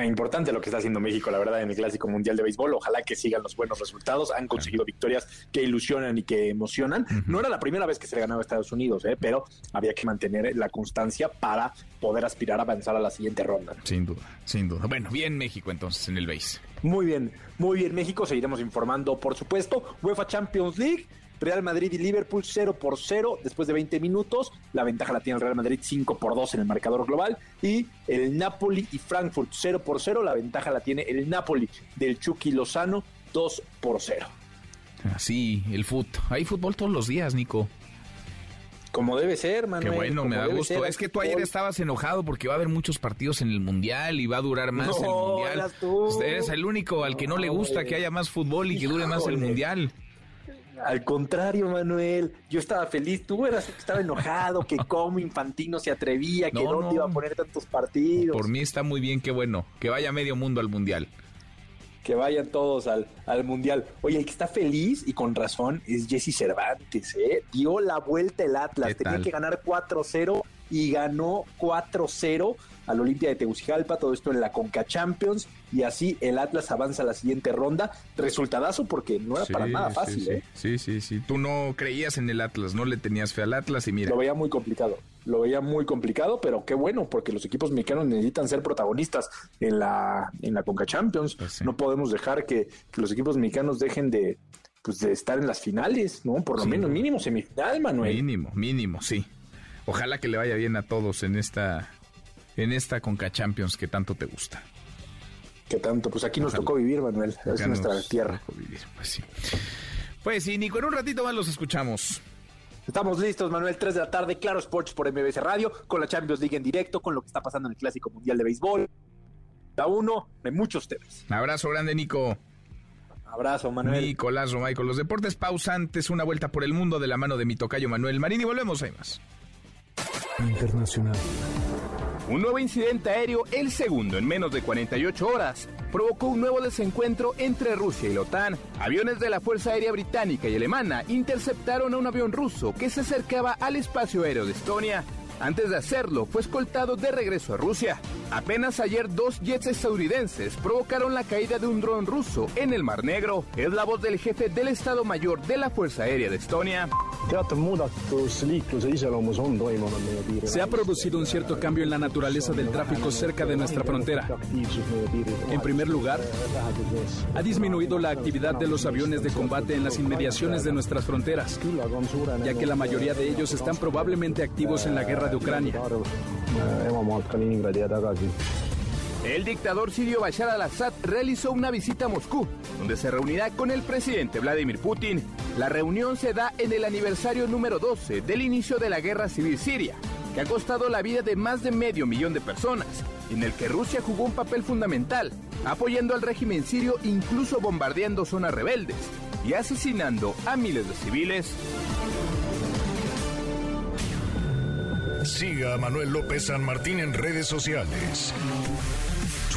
importante lo que está haciendo México, la verdad, en el Clásico Mundial de Béisbol. Ojalá que sigan los buenos resultados. Han conseguido victorias que ilusionan y que emocionan. No era la primera vez que se le ganaba a Estados Unidos, ¿eh? pero había que mantener la constancia para poder aspirar a avanzar a la siguiente ronda. Sin duda, sin duda. Bueno, bien México entonces en el béis. Muy bien, muy bien México. Seguiremos informando, por supuesto. UEFA Champions League. Real Madrid y Liverpool 0 por 0 después de 20 minutos. La ventaja la tiene el Real Madrid 5 por 2 en el marcador global. Y el Napoli y Frankfurt 0 por 0. La ventaja la tiene el Napoli del Chucky Lozano 2 por 0. Así, el fútbol. Hay fútbol todos los días, Nico. Como debe ser, Manuel. Qué bueno, me da gusto. Es que tú ayer estabas enojado porque va a haber muchos partidos en el Mundial y va a durar más el Mundial. Eres el único al que no, le gusta que haya más fútbol y que dure más el Mundial. Al contrario, Manuel, yo estaba feliz. Tú eras que estaba enojado, que como Infantino se atrevía, que no, iba a poner tantos partidos. Por mí está muy bien, qué bueno, que vaya medio mundo al mundial. Que vayan todos al, al mundial. Oye, el que está feliz y con razón es Jesse Cervantes, ¿eh? Dio la vuelta el Atlas, tenía que ganar 4-0 y ganó 4-0 al Olimpia de Tegucigalpa, todo esto en la Conca Champions, y así el Atlas avanza a la siguiente ronda. Resultadazo porque no era para nada fácil, sí, ¿eh? Sí, sí, sí. Tú no creías en el Atlas, no le tenías fe al Atlas y mira. Lo veía muy complicado. Lo veía muy complicado, pero qué bueno, porque los equipos mexicanos necesitan ser protagonistas en la, en la Conca Champions. Pues no podemos dejar que, los equipos mexicanos dejen de, pues de estar en las finales, ¿no? Por lo menos mínimo semifinal, Manuel. Mínimo, mínimo, sí. Ojalá que le vaya bien a todos en esta en esta Conca Champions que tanto te gusta. Que tanto, pues aquí nos tocó vivir, Manuel, es nuestra tierra. Vivir, pues sí. Pues sí, Nico, en un ratito más los escuchamos. Estamos listos, Manuel, 3 de la tarde, Claro Sports por MBS Radio, con la Champions League en directo, con lo que está pasando en el Clásico Mundial de Béisbol. A uno de muchos temas. Abrazo grande, Nico. Abrazo, Manuel. Nicolás Romay con los deportes pausantes, una vuelta por el mundo de la mano de mi tocayo Manuel Marín y volvemos, hay más. Internacional. Un nuevo incidente aéreo, el segundo en menos de 48 horas, provocó un nuevo desencuentro entre Rusia y la OTAN. Aviones de la Fuerza Aérea Británica y Alemana interceptaron a un avión ruso que se acercaba al espacio aéreo de Estonia. Antes de hacerlo, fue escoltado de regreso a Rusia. Apenas ayer dos jets estadounidenses provocaron la caída de un dron ruso en el Mar Negro. Es la voz del jefe del Estado Mayor de la Fuerza Aérea de Estonia. Se ha producido un cierto cambio en la naturaleza del tráfico cerca de nuestra frontera. En primer lugar, ha disminuido la actividad de los aviones de combate en las inmediaciones de nuestras fronteras, ya que la mayoría de ellos están probablemente activos en la guerra de Ucrania. El dictador sirio Bashar al-Assad realizó una visita a Moscú, donde se reunirá con el presidente Vladimir Putin. La reunión se da en el aniversario número 12 del inicio de la guerra civil siria, que ha costado la vida de más de medio millón de personas, en el que Rusia jugó un papel fundamental, apoyando al régimen sirio incluso bombardeando zonas rebeldes y asesinando a miles de civiles. Siga a Manuel López San Martín en redes sociales.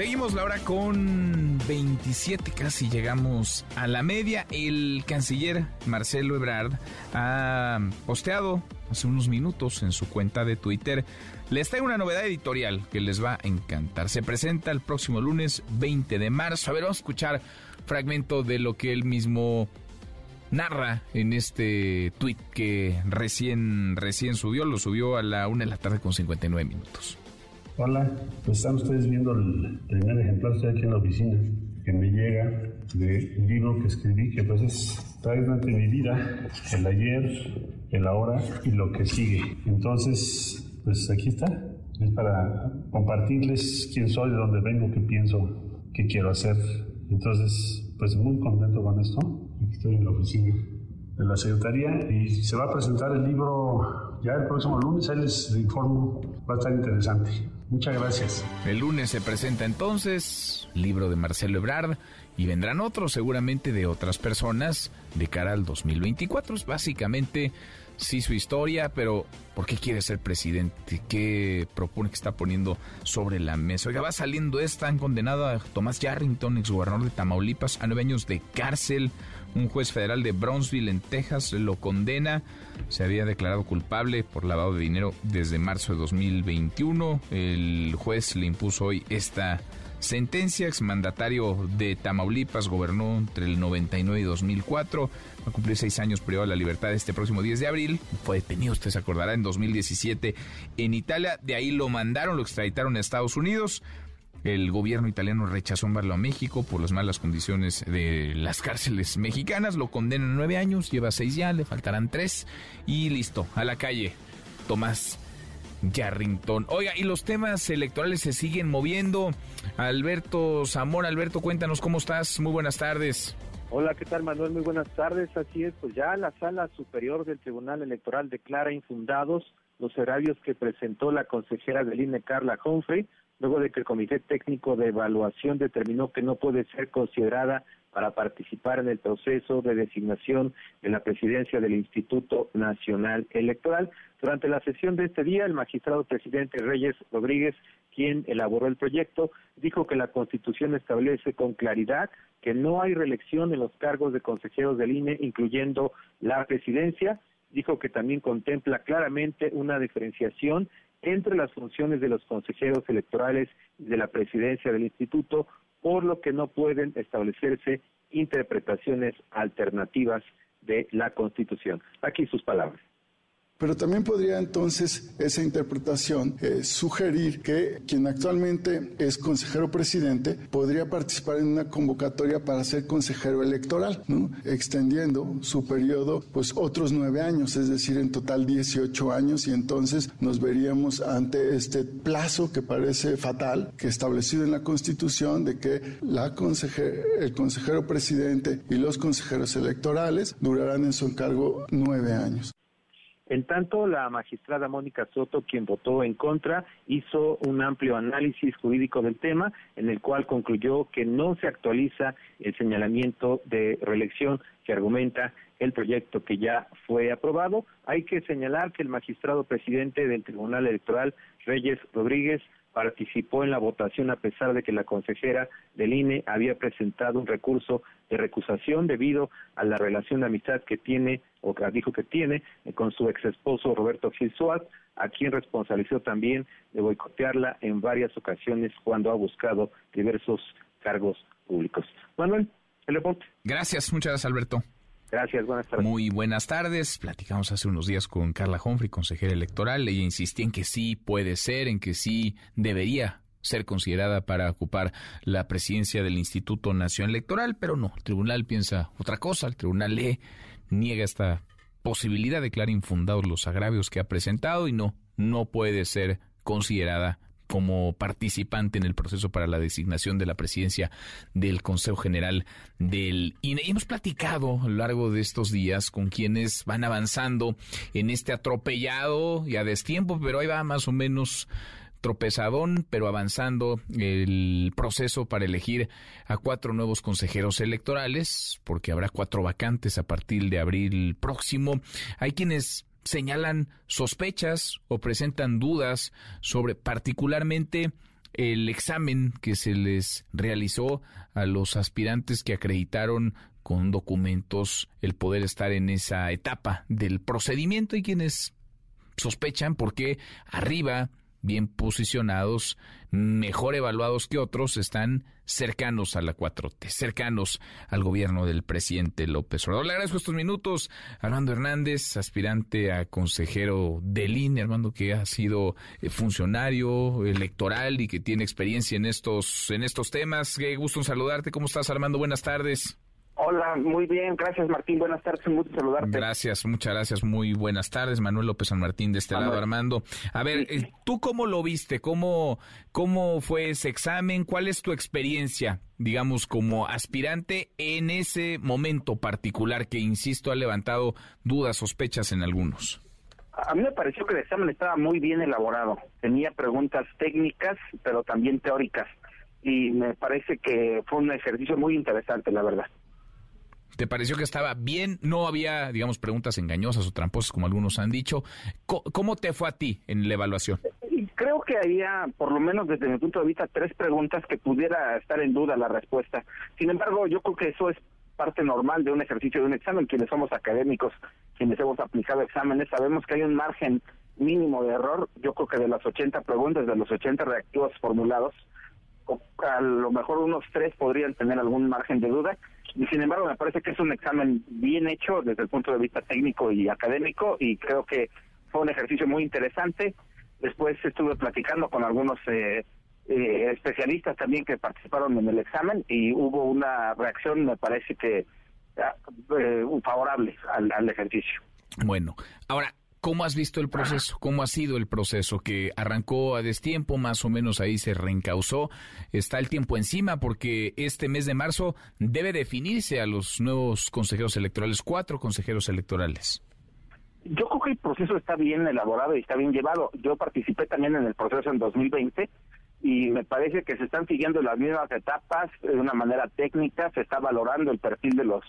Seguimos la hora con 27, casi llegamos a la media. El canciller Marcelo Ebrard ha posteado hace unos minutos en su cuenta de Twitter. Les traigo una novedad editorial que les va a encantar. Se presenta el próximo lunes 20 de marzo. A ver, vamos a escuchar fragmento de lo que él mismo narra en este tweet que recién, recién subió. Lo subió a la una de la tarde con 59 minutos. Hola, pues están ustedes viendo el primer ejemplar, estoy aquí en la oficina, que me llega del libro que escribí, que pues es trae mi vida el ayer, el ahora y lo que sigue. Entonces, pues aquí está, es para compartirles quién soy, de dónde vengo, qué pienso, qué quiero hacer. Entonces, pues muy contento con esto. Estoy en la oficina de la Secretaría y se va a presentar el libro ya el próximo lunes, ahí les informo, va a estar interesante. Muchas gracias. El lunes se presenta entonces libro de Marcelo Ebrard y vendrán otros seguramente de otras personas de cara al 2024. Es básicamente sí su historia, pero ¿por qué quiere ser presidente? ¿Qué propone que está poniendo sobre la mesa? Oiga, va saliendo esta, han condenado a Tomás Yarrington, exgobernador de Tamaulipas, a nueve años de cárcel. Un juez federal de Brownsville, en Texas, lo condena. Se había declarado culpable por lavado de dinero desde marzo de 2021. El juez le impuso hoy esta sentencia. Exmandatario de Tamaulipas gobernó entre el 99 y 2004. Va a cumplir seis años privado de la libertad este próximo 10 de abril. Fue detenido, usted se acordará, en 2017 en Italia. De ahí lo mandaron, lo extraditaron a Estados Unidos. El gobierno italiano rechazó enviarlo a México por las malas condiciones de las cárceles mexicanas. Lo condenan a nueve años, lleva seis ya, le faltarán tres. Y listo, a la calle. Tomás Yarrington. Oiga, y los temas electorales se siguen moviendo. Alberto Zamora, Alberto, cuéntanos cómo estás. Muy buenas tardes. Hola, ¿qué tal Manuel? Muy buenas tardes. Así es, pues ya la sala superior del Tribunal Electoral declara infundados los horarios que presentó la consejera del INE, Carla Humphrey, luego de que el Comité Técnico de Evaluación determinó que no puede ser considerada para participar en el proceso de designación de la presidencia del Instituto Nacional Electoral. Durante la sesión de este día, el magistrado presidente Reyes Rodríguez, quien elaboró el proyecto, dijo que la Constitución establece con claridad que no hay reelección en los cargos de consejeros del INE, incluyendo la presidencia. Dijo que también contempla claramente una diferenciación entre las funciones de los consejeros electorales y de la presidencia del instituto, por lo que no pueden establecerse interpretaciones alternativas de la Constitución. Aquí sus palabras. Pero también podría entonces esa interpretación eh, sugerir que quien actualmente es consejero presidente podría participar en una convocatoria para ser consejero electoral, ¿no? extendiendo su periodo pues otros nueve años, es decir, en total 18 años y entonces nos veríamos ante este plazo que parece fatal, que establecido en la Constitución de que la el consejero presidente y los consejeros electorales durarán en su encargo nueve años. En tanto, la magistrada Mónica Soto, quien votó en contra, hizo un amplio análisis jurídico del tema, en el cual concluyó que no se actualiza el señalamiento de reelección que argumenta el proyecto que ya fue aprobado. Hay que señalar que el magistrado presidente del Tribunal Electoral, Reyes Rodríguez, participó en la votación a pesar de que la consejera del INE había presentado un recurso de recusación debido a la relación de amistad que tiene o que dijo que tiene eh, con su ex esposo Roberto Gil a quien responsabilizó también de boicotearla en varias ocasiones cuando ha buscado diversos cargos públicos. Manuel, el reporte. Gracias, muchas gracias Alberto. Gracias, buenas tardes. Muy buenas tardes. Platicamos hace unos días con Carla Humphrey, consejera electoral. Ella insistía en que sí puede ser, en que sí debería ser considerada para ocupar la presidencia del Instituto Nacional Electoral, pero no, el tribunal piensa otra cosa, el tribunal le niega esta posibilidad, declara infundados los agravios que ha presentado y no, no puede ser considerada como participante en el proceso para la designación de la presidencia del Consejo General del INE. hemos platicado a lo largo de estos días con quienes van avanzando en este atropellado y a destiempo, pero ahí va más o menos tropezadón, pero avanzando el proceso para elegir a cuatro nuevos consejeros electorales, porque habrá cuatro vacantes a partir de abril próximo. Hay quienes señalan sospechas o presentan dudas sobre particularmente el examen que se les realizó a los aspirantes que acreditaron con documentos el poder estar en esa etapa del procedimiento y quienes sospechan porque arriba bien posicionados, mejor evaluados que otros, están cercanos a la 4T, cercanos al gobierno del presidente López Obrador. Le agradezco estos minutos. Armando Hernández, aspirante a consejero del INE, Armando que ha sido eh, funcionario electoral y que tiene experiencia en estos, en estos temas. Qué gusto en saludarte. ¿Cómo estás, Armando? Buenas tardes. Hola, muy bien, gracias Martín, buenas tardes, un gusto saludarte. Gracias, muchas gracias, muy buenas tardes, Manuel López San Martín de este lado, Armando. A ver, eh, ¿tú cómo lo viste? ¿Cómo, ¿Cómo fue ese examen? ¿Cuál es tu experiencia, digamos, como aspirante en ese momento particular que, insisto, ha levantado dudas, sospechas en algunos? A mí me pareció que el examen estaba muy bien elaborado, tenía preguntas técnicas, pero también teóricas, y me parece que fue un ejercicio muy interesante, la verdad. ¿Te pareció que estaba bien? No había, digamos, preguntas engañosas o tramposas, como algunos han dicho. ¿Cómo te fue a ti en la evaluación? Creo que había, por lo menos desde mi punto de vista, tres preguntas que pudiera estar en duda la respuesta. Sin embargo, yo creo que eso es parte normal de un ejercicio de un examen. Quienes somos académicos, quienes hemos aplicado exámenes, sabemos que hay un margen mínimo de error. Yo creo que de las 80 preguntas, de los 80 reactivos formulados, a lo mejor unos tres podrían tener algún margen de duda sin embargo me parece que es un examen bien hecho desde el punto de vista técnico y académico y creo que fue un ejercicio muy interesante. Después estuve platicando con algunos eh, eh, especialistas también que participaron en el examen y hubo una reacción, me parece que ah, eh, favorable al, al ejercicio. Bueno, ahora, ¿Cómo has visto el proceso? ¿Cómo ha sido el proceso? Que arrancó a destiempo, más o menos ahí se reencausó. Está el tiempo encima porque este mes de marzo debe definirse a los nuevos consejeros electorales, cuatro consejeros electorales. Yo creo que el proceso está bien elaborado y está bien llevado. Yo participé también en el proceso en 2020 y me parece que se están siguiendo las mismas etapas de una manera técnica, se está valorando el perfil de los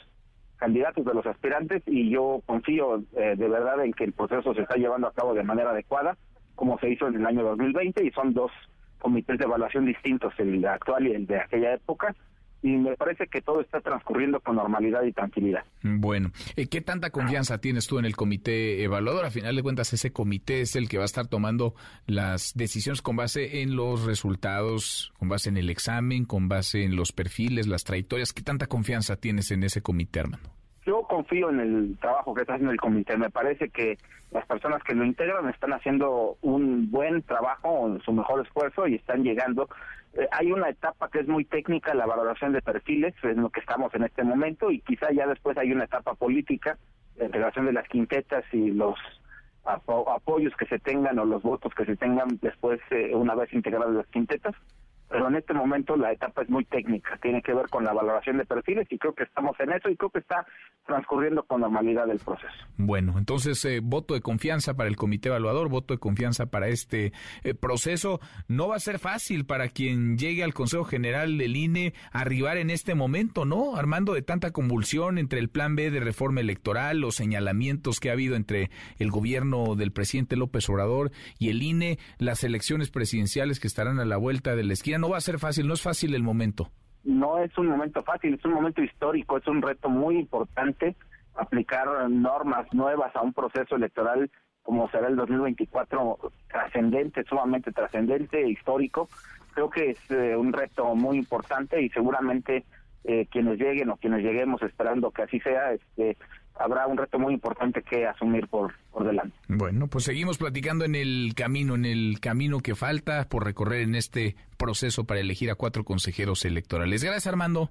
candidatos, de los aspirantes, y yo confío eh, de verdad en que el proceso se está llevando a cabo de manera adecuada, como se hizo en el año 2020, y son dos comités de evaluación distintos, el actual y el de aquella época, y me parece que todo está transcurriendo con normalidad y tranquilidad. Bueno, eh, ¿qué tanta confianza tienes tú en el comité evaluador? A final de cuentas, ese comité es el que va a estar tomando las decisiones con base en los resultados, con base en el examen, con base en los perfiles, las trayectorias. ¿Qué tanta confianza tienes en ese comité, hermano? Yo confío en el trabajo que está haciendo el comité. Me parece que las personas que lo integran están haciendo un buen trabajo, su mejor esfuerzo y están llegando. Eh, hay una etapa que es muy técnica, la valoración de perfiles, es lo que estamos en este momento, y quizá ya después hay una etapa política, la integración de las quintetas y los apoyos que se tengan o los votos que se tengan después, eh, una vez integradas las quintetas pero en este momento la etapa es muy técnica, tiene que ver con la valoración de perfiles y creo que estamos en eso y creo que está transcurriendo con normalidad el proceso. Bueno, entonces eh, voto de confianza para el comité evaluador, voto de confianza para este eh, proceso. No va a ser fácil para quien llegue al Consejo General del INE arribar en este momento, ¿no? Armando de tanta convulsión entre el plan B de reforma electoral, los señalamientos que ha habido entre el gobierno del presidente López Obrador y el INE, las elecciones presidenciales que estarán a la vuelta de la esquina no va a ser fácil, no es fácil el momento. No es un momento fácil, es un momento histórico, es un reto muy importante aplicar normas nuevas a un proceso electoral como será el 2024 trascendente, sumamente trascendente, histórico. Creo que es eh, un reto muy importante y seguramente eh, quienes lleguen o quienes lleguemos esperando que así sea, este, habrá un reto muy importante que asumir por, por delante. Bueno, pues seguimos platicando en el camino, en el camino que falta por recorrer en este proceso para elegir a cuatro consejeros electorales. Gracias, Armando.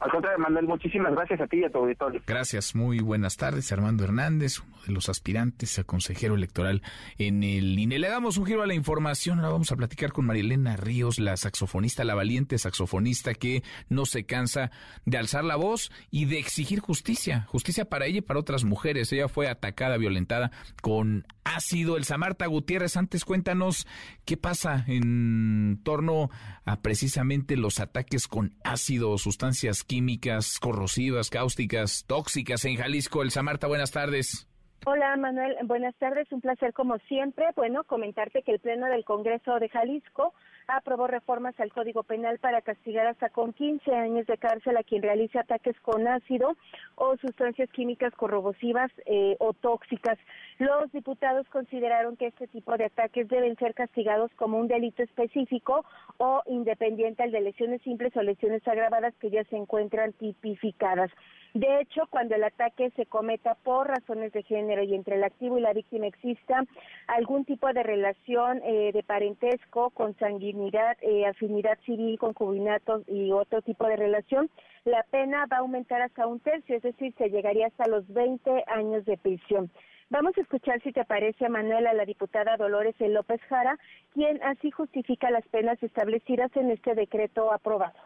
Al contrario, Manuel, muchísimas gracias a ti y a tu auditorio. Gracias, muy buenas tardes. Armando Hernández, uno de los aspirantes a consejero electoral en el INE. Le damos un giro a la información. Ahora vamos a platicar con Marilena Ríos, la saxofonista, la valiente saxofonista que no se cansa de alzar la voz y de exigir justicia. Justicia para ella y para otras mujeres. Ella fue atacada, violentada con ácido. El Samarta Gutiérrez, antes cuéntanos qué pasa en torno a precisamente los ataques con ácido, sustancias químicas corrosivas, cáusticas, tóxicas en Jalisco. El Samarta, buenas tardes. Hola Manuel, buenas tardes, un placer como siempre. Bueno, comentarte que el Pleno del Congreso de Jalisco aprobó reformas al Código Penal para castigar hasta con 15 años de cárcel a quien realice ataques con ácido o sustancias químicas corrosivas eh, o tóxicas. Los diputados consideraron que este tipo de ataques deben ser castigados como un delito específico o independiente al de lesiones simples o lesiones agravadas que ya se encuentran tipificadas. De hecho, cuando el ataque se cometa por razones de género y entre el activo y la víctima exista algún tipo de relación eh, de parentesco, consanguinidad, eh, afinidad civil, concubinato y otro tipo de relación, la pena va a aumentar hasta un tercio, es decir, se llegaría hasta los 20 años de prisión. Vamos a escuchar si te parece, a la diputada Dolores López Jara, quien así justifica las penas establecidas en este decreto aprobado.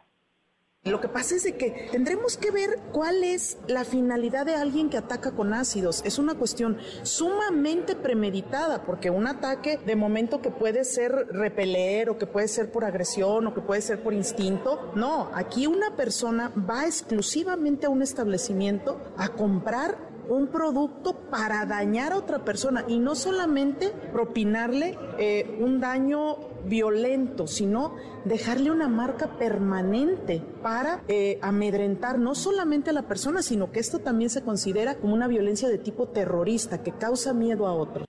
Lo que pasa es de que tendremos que ver cuál es la finalidad de alguien que ataca con ácidos. Es una cuestión sumamente premeditada, porque un ataque de momento que puede ser repeler o que puede ser por agresión o que puede ser por instinto, no, aquí una persona va exclusivamente a un establecimiento a comprar un producto para dañar a otra persona y no solamente propinarle eh, un daño violento, sino dejarle una marca permanente para eh, amedrentar no solamente a la persona, sino que esto también se considera como una violencia de tipo terrorista que causa miedo a otros.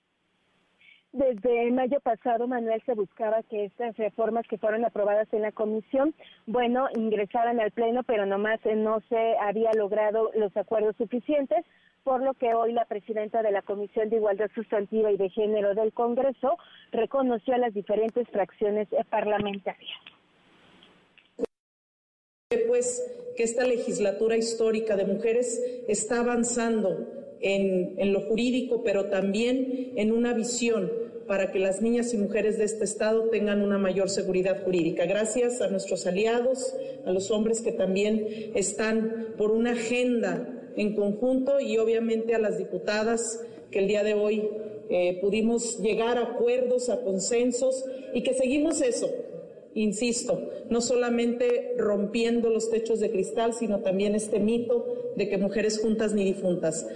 Desde mayo pasado, Manuel, se buscaba que estas reformas que fueron aprobadas en la comisión, bueno, ingresaran al Pleno, pero nomás eh, no se había logrado los acuerdos suficientes por lo que hoy la presidenta de la Comisión de Igualdad Sustantiva y de Género del Congreso reconoció a las diferentes fracciones parlamentarias. Pues que esta legislatura histórica de mujeres está avanzando en, en lo jurídico, pero también en una visión para que las niñas y mujeres de este Estado tengan una mayor seguridad jurídica. Gracias a nuestros aliados, a los hombres que también están por una agenda en conjunto y obviamente a las diputadas que el día de hoy eh, pudimos llegar a acuerdos, a consensos y que seguimos eso, insisto, no solamente rompiendo los techos de cristal, sino también este mito de que mujeres juntas ni difuntas.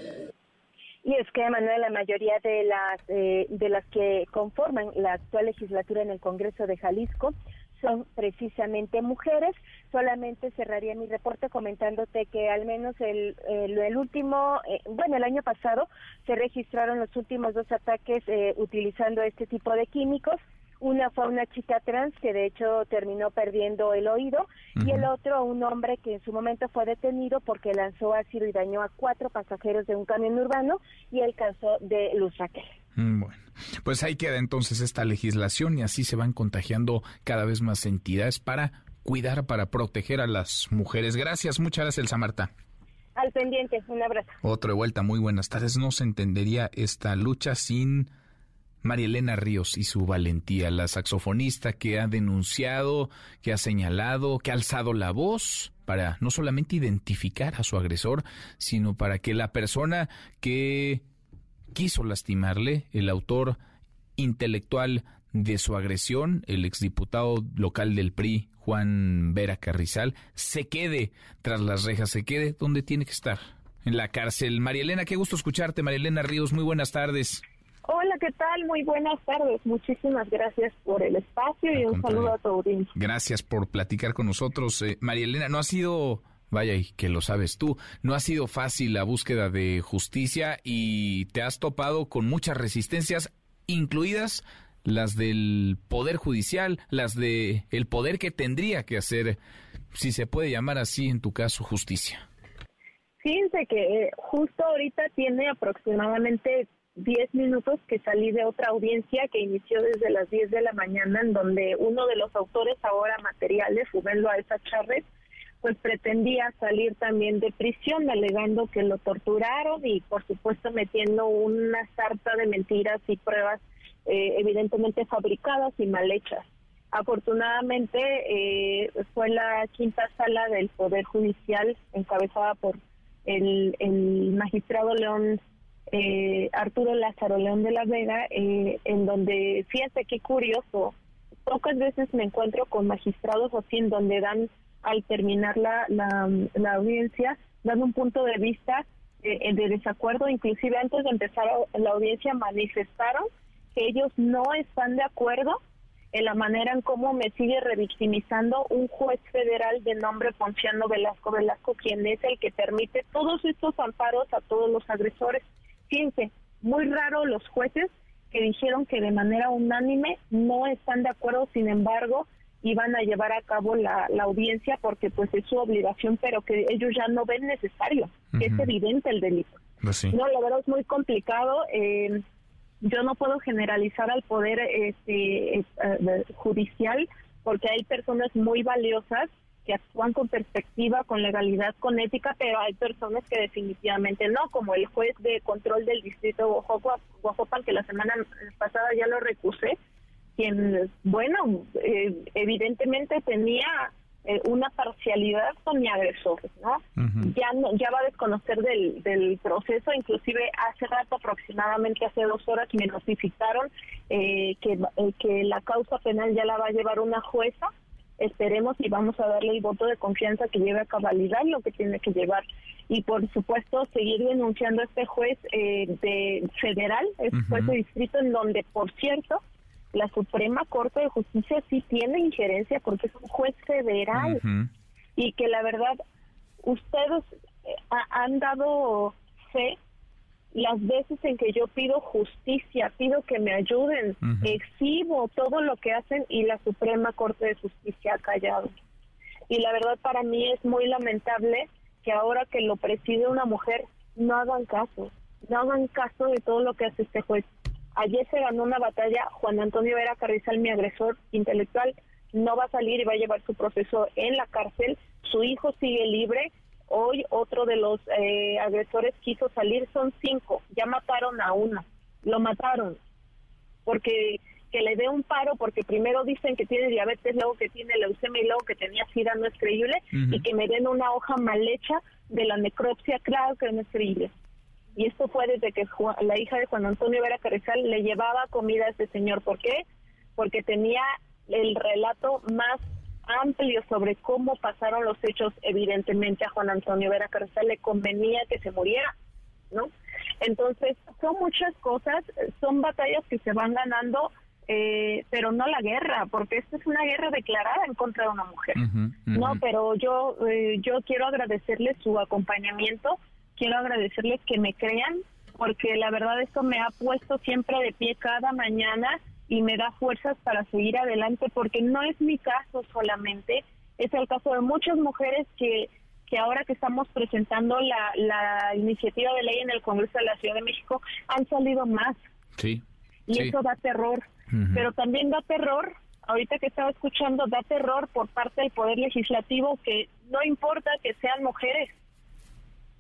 Y es que, Manuel, la mayoría de las, eh, de las que conforman la actual legislatura en el Congreso de Jalisco son precisamente mujeres. Solamente cerraría mi reporte comentándote que al menos el, el, último, eh, bueno, el año pasado se registraron los últimos dos ataques eh, utilizando este tipo de químicos Una fue una chica trans que de hecho terminó perdiendo el oído y el otro un hombre que en su momento fue detenido porque lanzó ácido y dañó a cuatro pasajeros de un camión urbano y el caso de Luz Raquel. Mm, bueno, pues ahí queda entonces esta legislación y así se van contagiando cada vez más entidades para cuidar, para proteger a las mujeres. Gracias, muchas gracias, Elsa Marta. Al pendiente, un abrazo. Otra vuelta, muy buenas tardes. No se entendería esta lucha sin María Elena Ríos y su valentía, la saxofonista que ha denunciado, que ha señalado, que ha alzado la voz para no solamente identificar a su agresor, sino para que la persona que quiso lastimarle, el autor intelectual de su agresión, el exdiputado local del PRI, Juan Vera Carrizal, se quede tras las rejas, se quede donde tiene que estar, en la cárcel. María Elena, qué gusto escucharte, María Elena Ríos, muy buenas tardes. Hola, ¿qué tal? Muy buenas tardes. Muchísimas gracias por el espacio y un saludo a tu audiencia. Gracias por platicar con nosotros. Eh, María Elena, no ha sido, vaya, y que lo sabes tú, no ha sido fácil la búsqueda de justicia y te has topado con muchas resistencias, incluidas las del Poder Judicial, las de el poder que tendría que hacer, si se puede llamar así en tu caso, justicia. Fíjense que eh, justo ahorita tiene aproximadamente 10 minutos que salí de otra audiencia que inició desde las 10 de la mañana, en donde uno de los autores ahora materiales, Rubén Loaiza Chávez, pues pretendía salir también de prisión, alegando que lo torturaron y por supuesto metiendo una sarta de mentiras y pruebas eh, evidentemente fabricadas y mal hechas. Afortunadamente eh, fue la quinta sala del Poder Judicial encabezada por el, magistrado León eh, Arturo Lázaro León de la Vega, eh, en donde, fíjate qué curioso, pocas veces me encuentro con magistrados así en donde dan, al terminar la, la, audiencia, dan un punto de vista eh, de desacuerdo, inclusive antes de empezar la audiencia manifestaron ellos no están de acuerdo en la manera en cómo me sigue revictimizando un juez federal de nombre Ponciano Velasco Velasco, quien es el que permite todos estos amparos a todos los agresores. Fíjense, muy raro los jueces que dijeron que de manera unánime no están de acuerdo, sin embargo, iban a llevar a cabo la, audiencia porque pues es su obligación, pero que ellos ya no ven necesario, que es evidente el delito. Pues no, la verdad es muy complicado. Eh, yo no puedo generalizar al poder este, eh, judicial porque hay personas muy valiosas que actúan con perspectiva, con legalidad, con ética, pero hay personas que definitivamente no, como el juez de control del distrito Oaxaca, que la semana pasada ya lo recusé, quien, bueno, eh, evidentemente tenía eh, una parcialidad con mi agresor, ¿no? Ya no, ya va a desconocer del, del proceso, inclusive hace rato, aproximadamente hace dos horas, me notificaron eh, que, que la causa penal ya la va a llevar una jueza, esperemos y vamos a darle el voto de confianza que lleve a cabalidad lo que tiene que llevar. Y por supuesto seguir denunciando a este juez eh, de federal, este juez de distrito en donde por cierto la Suprema Corte de Justicia sí tiene injerencia porque es un juez federal y que la verdad ustedes eh, han dado fe las veces en que yo pido justicia, pido que me ayuden, exhibo todo lo que hacen y la Suprema Corte de Justicia ha callado. Y la verdad para mí es muy lamentable que ahora que lo preside una mujer no hagan caso, no hagan caso de todo lo que hace este juez. Ayer se ganó una batalla, Juan Antonio Vera Carrizal, mi agresor intelectual, no va a salir y va a llevar su proceso en la cárcel, su hijo sigue libre, Hoy otro de los eh, agresores quiso salir, son cinco, ya mataron a uno, lo mataron, porque que le dé un paro, porque primero dicen que tiene diabetes, luego que tiene leucemia y luego que tenía sida, no es creíble, y que me den una hoja mal hecha de la necropsia, claro que no es creíble. Y esto fue desde que la hija de Juan Antonio Vera Carrizal le llevaba comida a este señor. ¿Por qué? Porque tenía el relato más amplio sobre cómo pasaron los hechos, evidentemente a Juan Antonio Vera Carrizal le convenía que se muriera, ¿no? Entonces, son muchas cosas, son batallas que se van ganando, eh, pero no la guerra, porque esta es una guerra declarada en contra de una mujer, ¿no? Pero yo, eh, yo quiero agradecerles su acompañamiento, quiero agradecerles que me crean, porque la verdad esto me ha puesto siempre de pie cada mañana y me da fuerzas para seguir adelante porque no es mi caso solamente, es el caso de muchas mujeres que, que ahora que estamos presentando la, la iniciativa de ley en el Congreso de la Ciudad de México han salido más. Sí. Y eso da terror. Pero también da terror, ahorita que estaba escuchando, da terror por parte del Poder Legislativo que no importa que sean mujeres,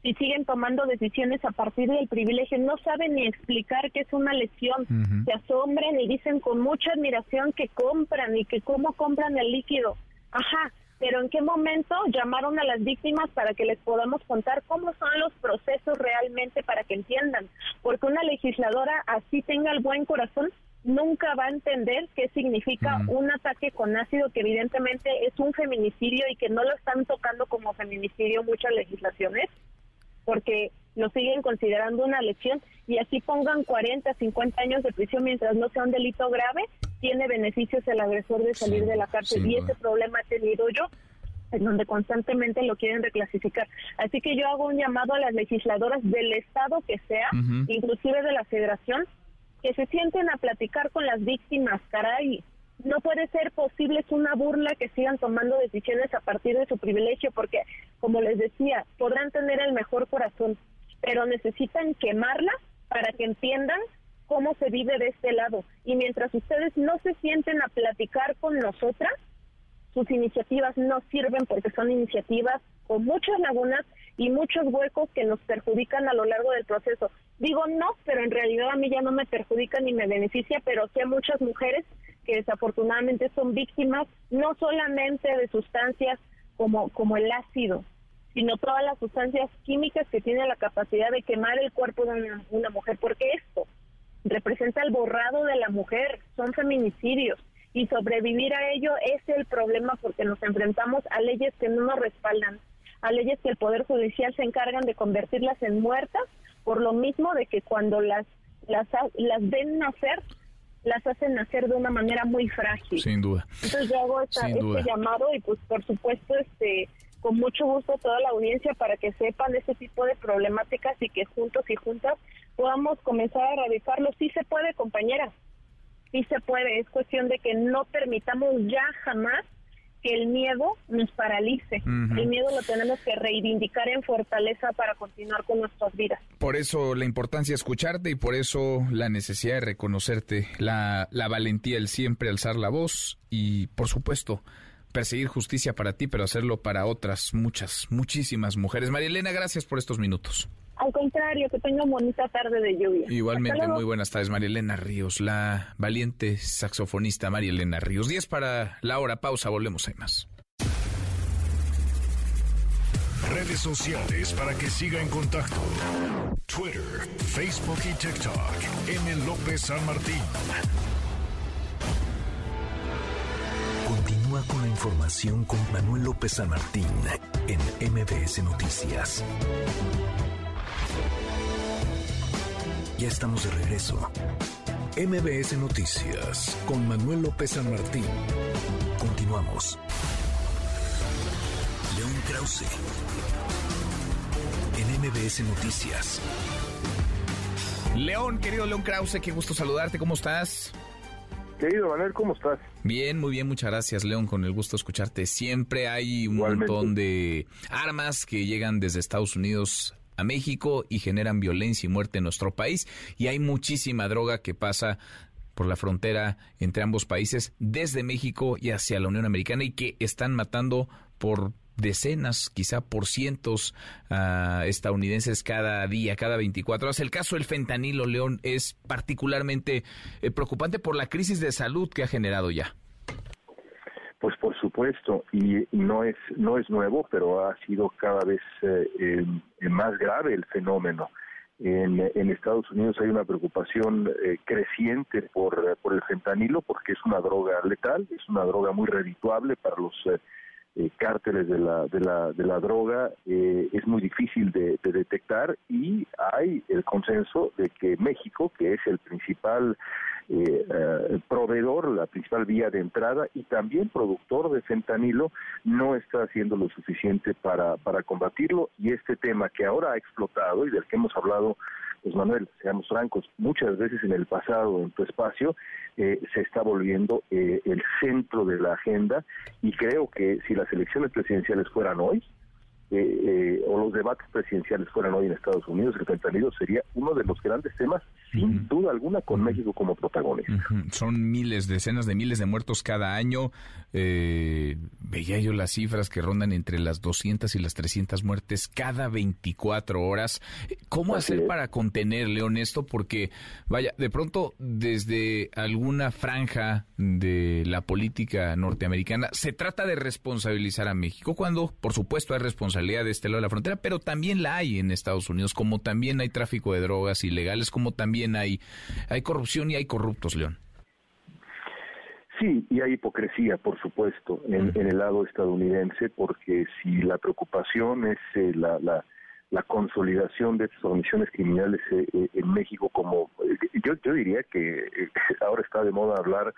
y siguen tomando decisiones a partir del privilegio, no saben ni explicar qué es una lesión, se asombran y dicen con mucha admiración que compran y que cómo compran el líquido. Ajá, pero en qué momento llamaron a las víctimas para que les podamos contar cómo son los procesos realmente para que entiendan, porque una legisladora así tenga el buen corazón nunca va a entender qué significa un ataque con ácido que evidentemente es un feminicidio y que no lo están tocando como feminicidio muchas legislaciones porque lo siguen considerando una lesión. Y así pongan 40, 50 años de prisión mientras no sea un delito grave, tiene beneficios el agresor de salir de la cárcel. y ese problema he tenido yo en donde constantemente lo quieren reclasificar. Así que yo hago un llamado a las legisladoras del estado que sea, inclusive de la federación, que se sienten a platicar con las víctimas, caray, no puede ser posible, es una burla que sigan tomando decisiones a partir de su privilegio, porque, como les decía, podrán tener el mejor corazón, pero necesitan quemarla para que entiendan cómo se vive de este lado. Y mientras ustedes no se sienten a platicar con nosotras, sus iniciativas no sirven porque son iniciativas con muchas lagunas y muchos huecos que nos perjudican a lo largo del proceso. Digo no, pero en realidad a mí ya no me perjudica ni me beneficia, pero sí a muchas mujeres que desafortunadamente son víctimas no solamente de sustancias como, como el ácido, sino todas las sustancias químicas que tienen la capacidad de quemar el cuerpo de una, una mujer, porque esto representa el borrado de la mujer, son feminicidios y sobrevivir a ello es el problema porque nos enfrentamos a leyes que no nos respaldan, a leyes que el Poder Judicial se encargan de convertirlas en muertas, por lo mismo de que cuando las las, las ven nacer las hacen nacer de una manera muy frágil. Sin duda. Entonces yo hago este llamado y pues por supuesto este con mucho gusto a toda la audiencia para que sepan ese tipo de problemáticas y que juntos y juntas podamos comenzar a erradicarlo. Sí se puede, compañera. Sí se puede. Es cuestión de que no permitamos ya jamás que el miedo nos paralice. El miedo lo tenemos que reivindicar en fortaleza para continuar con nuestras vidas. Por eso la importancia de escucharte y por eso la necesidad de reconocerte, la, la valentía, el siempre alzar la voz y, por supuesto, perseguir justicia para ti, pero hacerlo para otras muchas, muchísimas mujeres. María Elena, gracias por estos minutos. Al contrario, que tenga bonita tarde de lluvia. Igualmente, muy buenas tardes, María Elena Ríos, la valiente saxofonista María Elena Ríos. 10 para la hora, pausa, volvemos, hay más. Redes sociales para que siga en contacto: Twitter, Facebook y TikTok. M. López San Martín. Continúa con la información con Manuel López San Martín en MBS Noticias. Ya estamos de regreso. MBS Noticias con Manuel López San Martín. Continuamos. León Krause. En MBS Noticias. León, querido León Krause, qué gusto saludarte. ¿Cómo estás? Querido Manuel, ¿cómo estás? Bien, muy bien, muchas gracias, León, con el gusto de escucharte. Siempre hay un montón de armas que llegan desde Estados Unidos a México y generan violencia y muerte en nuestro país. Y hay muchísima droga que pasa por la frontera entre ambos países, desde México y hacia la Unión Americana, y que están matando por decenas, quizá por cientos estadounidenses cada día, cada 24 horas. El caso del fentanilo, León, es particularmente eh, preocupante por la crisis de salud que ha generado ya. Pues por supuesto, y, no es no es nuevo, pero ha sido cada vez eh, más grave el fenómeno. En, en, Estados Unidos hay una preocupación eh, creciente por, por el fentanilo porque es una droga letal, es una droga muy redituable para los eh, eh, cárteles de la, de la, de la droga eh, es muy difícil de, detectar y hay el consenso de que México, que es el principal eh, proveedor, la principal vía de entrada y también productor de fentanilo, no está haciendo lo suficiente para, para combatirlo. Y este tema que ahora ha explotado y del que hemos hablado pues Manuel, seamos francos, muchas veces en el pasado, en tu espacio, eh, se está volviendo eh, el centro de la agenda y creo que si las elecciones presidenciales fueran hoy, eh, o los debates presidenciales fueran hoy en Estados Unidos, el fentanilo sería uno de los grandes temas, sin duda alguna, con México como protagonista. Son miles, decenas de miles de muertos cada año. Eh, veía yo las cifras que rondan entre las 200 y las 300 muertes cada 24 horas. ¿Cómo hacer para contener, León, esto? Porque, vaya, de pronto, desde alguna franja de la política norteamericana, se trata de responsabilizar a México, cuando, por supuesto, hay responsabilidad de este lado de la frontera, pero también la hay en Estados Unidos, como también hay tráfico de drogas ilegales, como también hay, hay corrupción y hay corruptos, León. Sí, y hay hipocresía, por supuesto, en, el lado estadounidense, porque si la preocupación es eh, la, la, consolidación de estas organizaciones criminales eh, eh, en México, como yo, yo diría que ahora está de moda hablar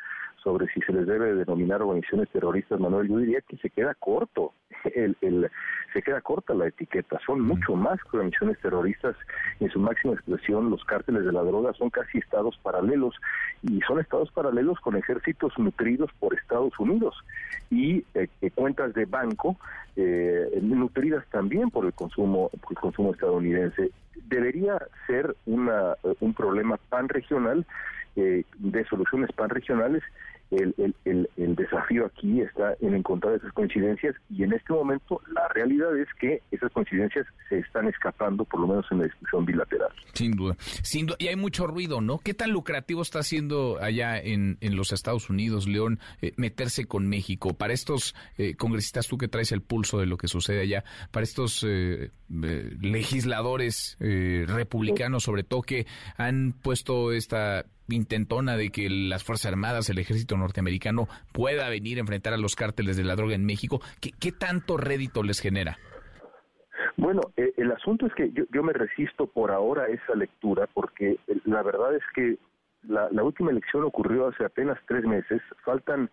sobre si se les debe denominar organizaciones terroristas, Manuel, yo diría que se queda corto, el, el, se queda corta la etiqueta. Son mucho más que organizaciones terroristas. En su máxima expresión, los cárteles de la droga son casi estados paralelos y son estados paralelos con ejércitos nutridos por Estados Unidos y eh, cuentas de banco eh, nutridas también por el consumo, por el consumo estadounidense. Debería ser una, un problema pan regional eh, de soluciones pan regionales el, el, el, desafío aquí está en encontrar esas coincidencias y en este momento la realidad es que esas coincidencias se están escapando, por lo menos en la discusión bilateral. Sin duda, sin duda. Y hay mucho ruido, ¿no? ¿Qué tan lucrativo está haciendo allá en, en los Estados Unidos, León, eh, meterse con México? Para estos eh, congresistas, tú que traes el pulso de lo que sucede allá, para estos eh, legisladores republicanos, sobre todo, que han puesto esta intentona de que las Fuerzas Armadas, el ejército norteamericano pueda venir a enfrentar a los cárteles de la droga en México. ¿Qué, tanto rédito les genera? Bueno, eh, el asunto es que yo, me resisto por ahora a esa lectura porque eh, la verdad es que la, la última elección ocurrió hace apenas tres meses. Faltan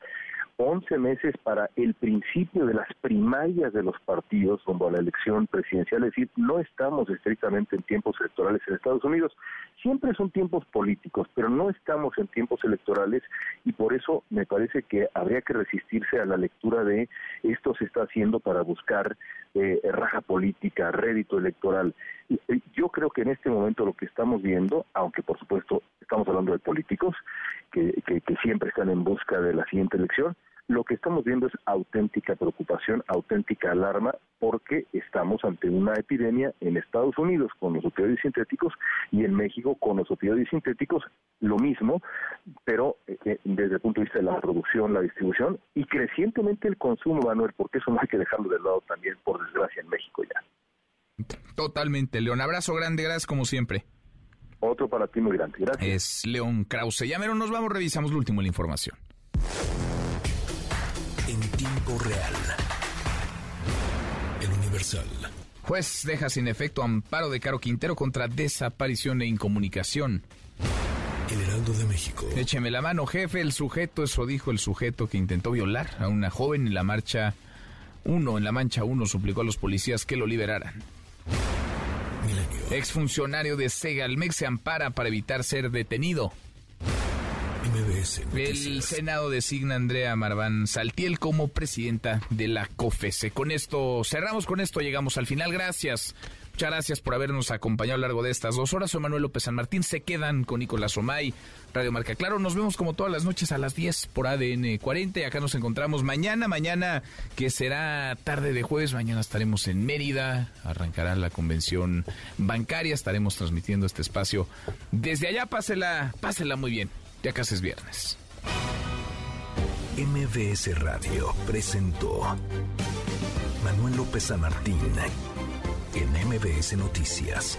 11 meses para el principio de las primarias de los partidos como la elección presidencial, es decir, no estamos estrictamente en tiempos electorales en Estados Unidos, siempre son tiempos políticos, pero no estamos en tiempos electorales y por eso me parece que habría que resistirse a la lectura de esto se está haciendo para buscar eh, raja política, rédito electoral. Yo creo que en este momento lo que estamos viendo, aunque por supuesto estamos hablando de políticos que, que siempre están en busca de la siguiente elección, lo que estamos viendo es auténtica preocupación, auténtica alarma, porque estamos ante una epidemia en Estados Unidos con los opioides sintéticos y en México con los opioides sintéticos, lo mismo, pero eh, eh, desde el punto de vista de la producción, la distribución y crecientemente el consumo, Manuel, porque eso no hay que dejarlo de lado también, por desgracia, en México ya. Totalmente, León. Abrazo grande, gracias como siempre. Otro para ti muy grande, gracias. Es León Krause. Ya mero nos vamos, revisamos lo último de la información en tiempo real. El Universal. Juez deja sin efecto amparo de Caro Quintero contra desaparición e incomunicación. El Heraldo de México. Écheme la mano, jefe. El sujeto, eso dijo el sujeto que intentó violar a una joven en la marcha 1, en la mancha 1, suplicó a los policías que lo liberaran. Exfuncionario de Segalmex se ampara para evitar ser detenido. El Senado designa a Andrea Marván Saltiel como presidenta de la COFESE. Con esto cerramos, con esto llegamos al final. Gracias. Muchas gracias por habernos acompañado a lo largo de estas dos horas. Soy Manuel López San Martín. Se quedan con Nicolás Omay, Radio Marca Claro. Nos vemos como todas las noches a las 10 por ADN 40. Y acá nos encontramos mañana, mañana que será tarde de jueves. Mañana estaremos en Mérida. Arrancará la convención bancaria. Estaremos transmitiendo este espacio desde allá. Pásela, pásela muy bien. Ya casi es viernes. MBS Radio presentó Manuel López San Martín en MBS Noticias.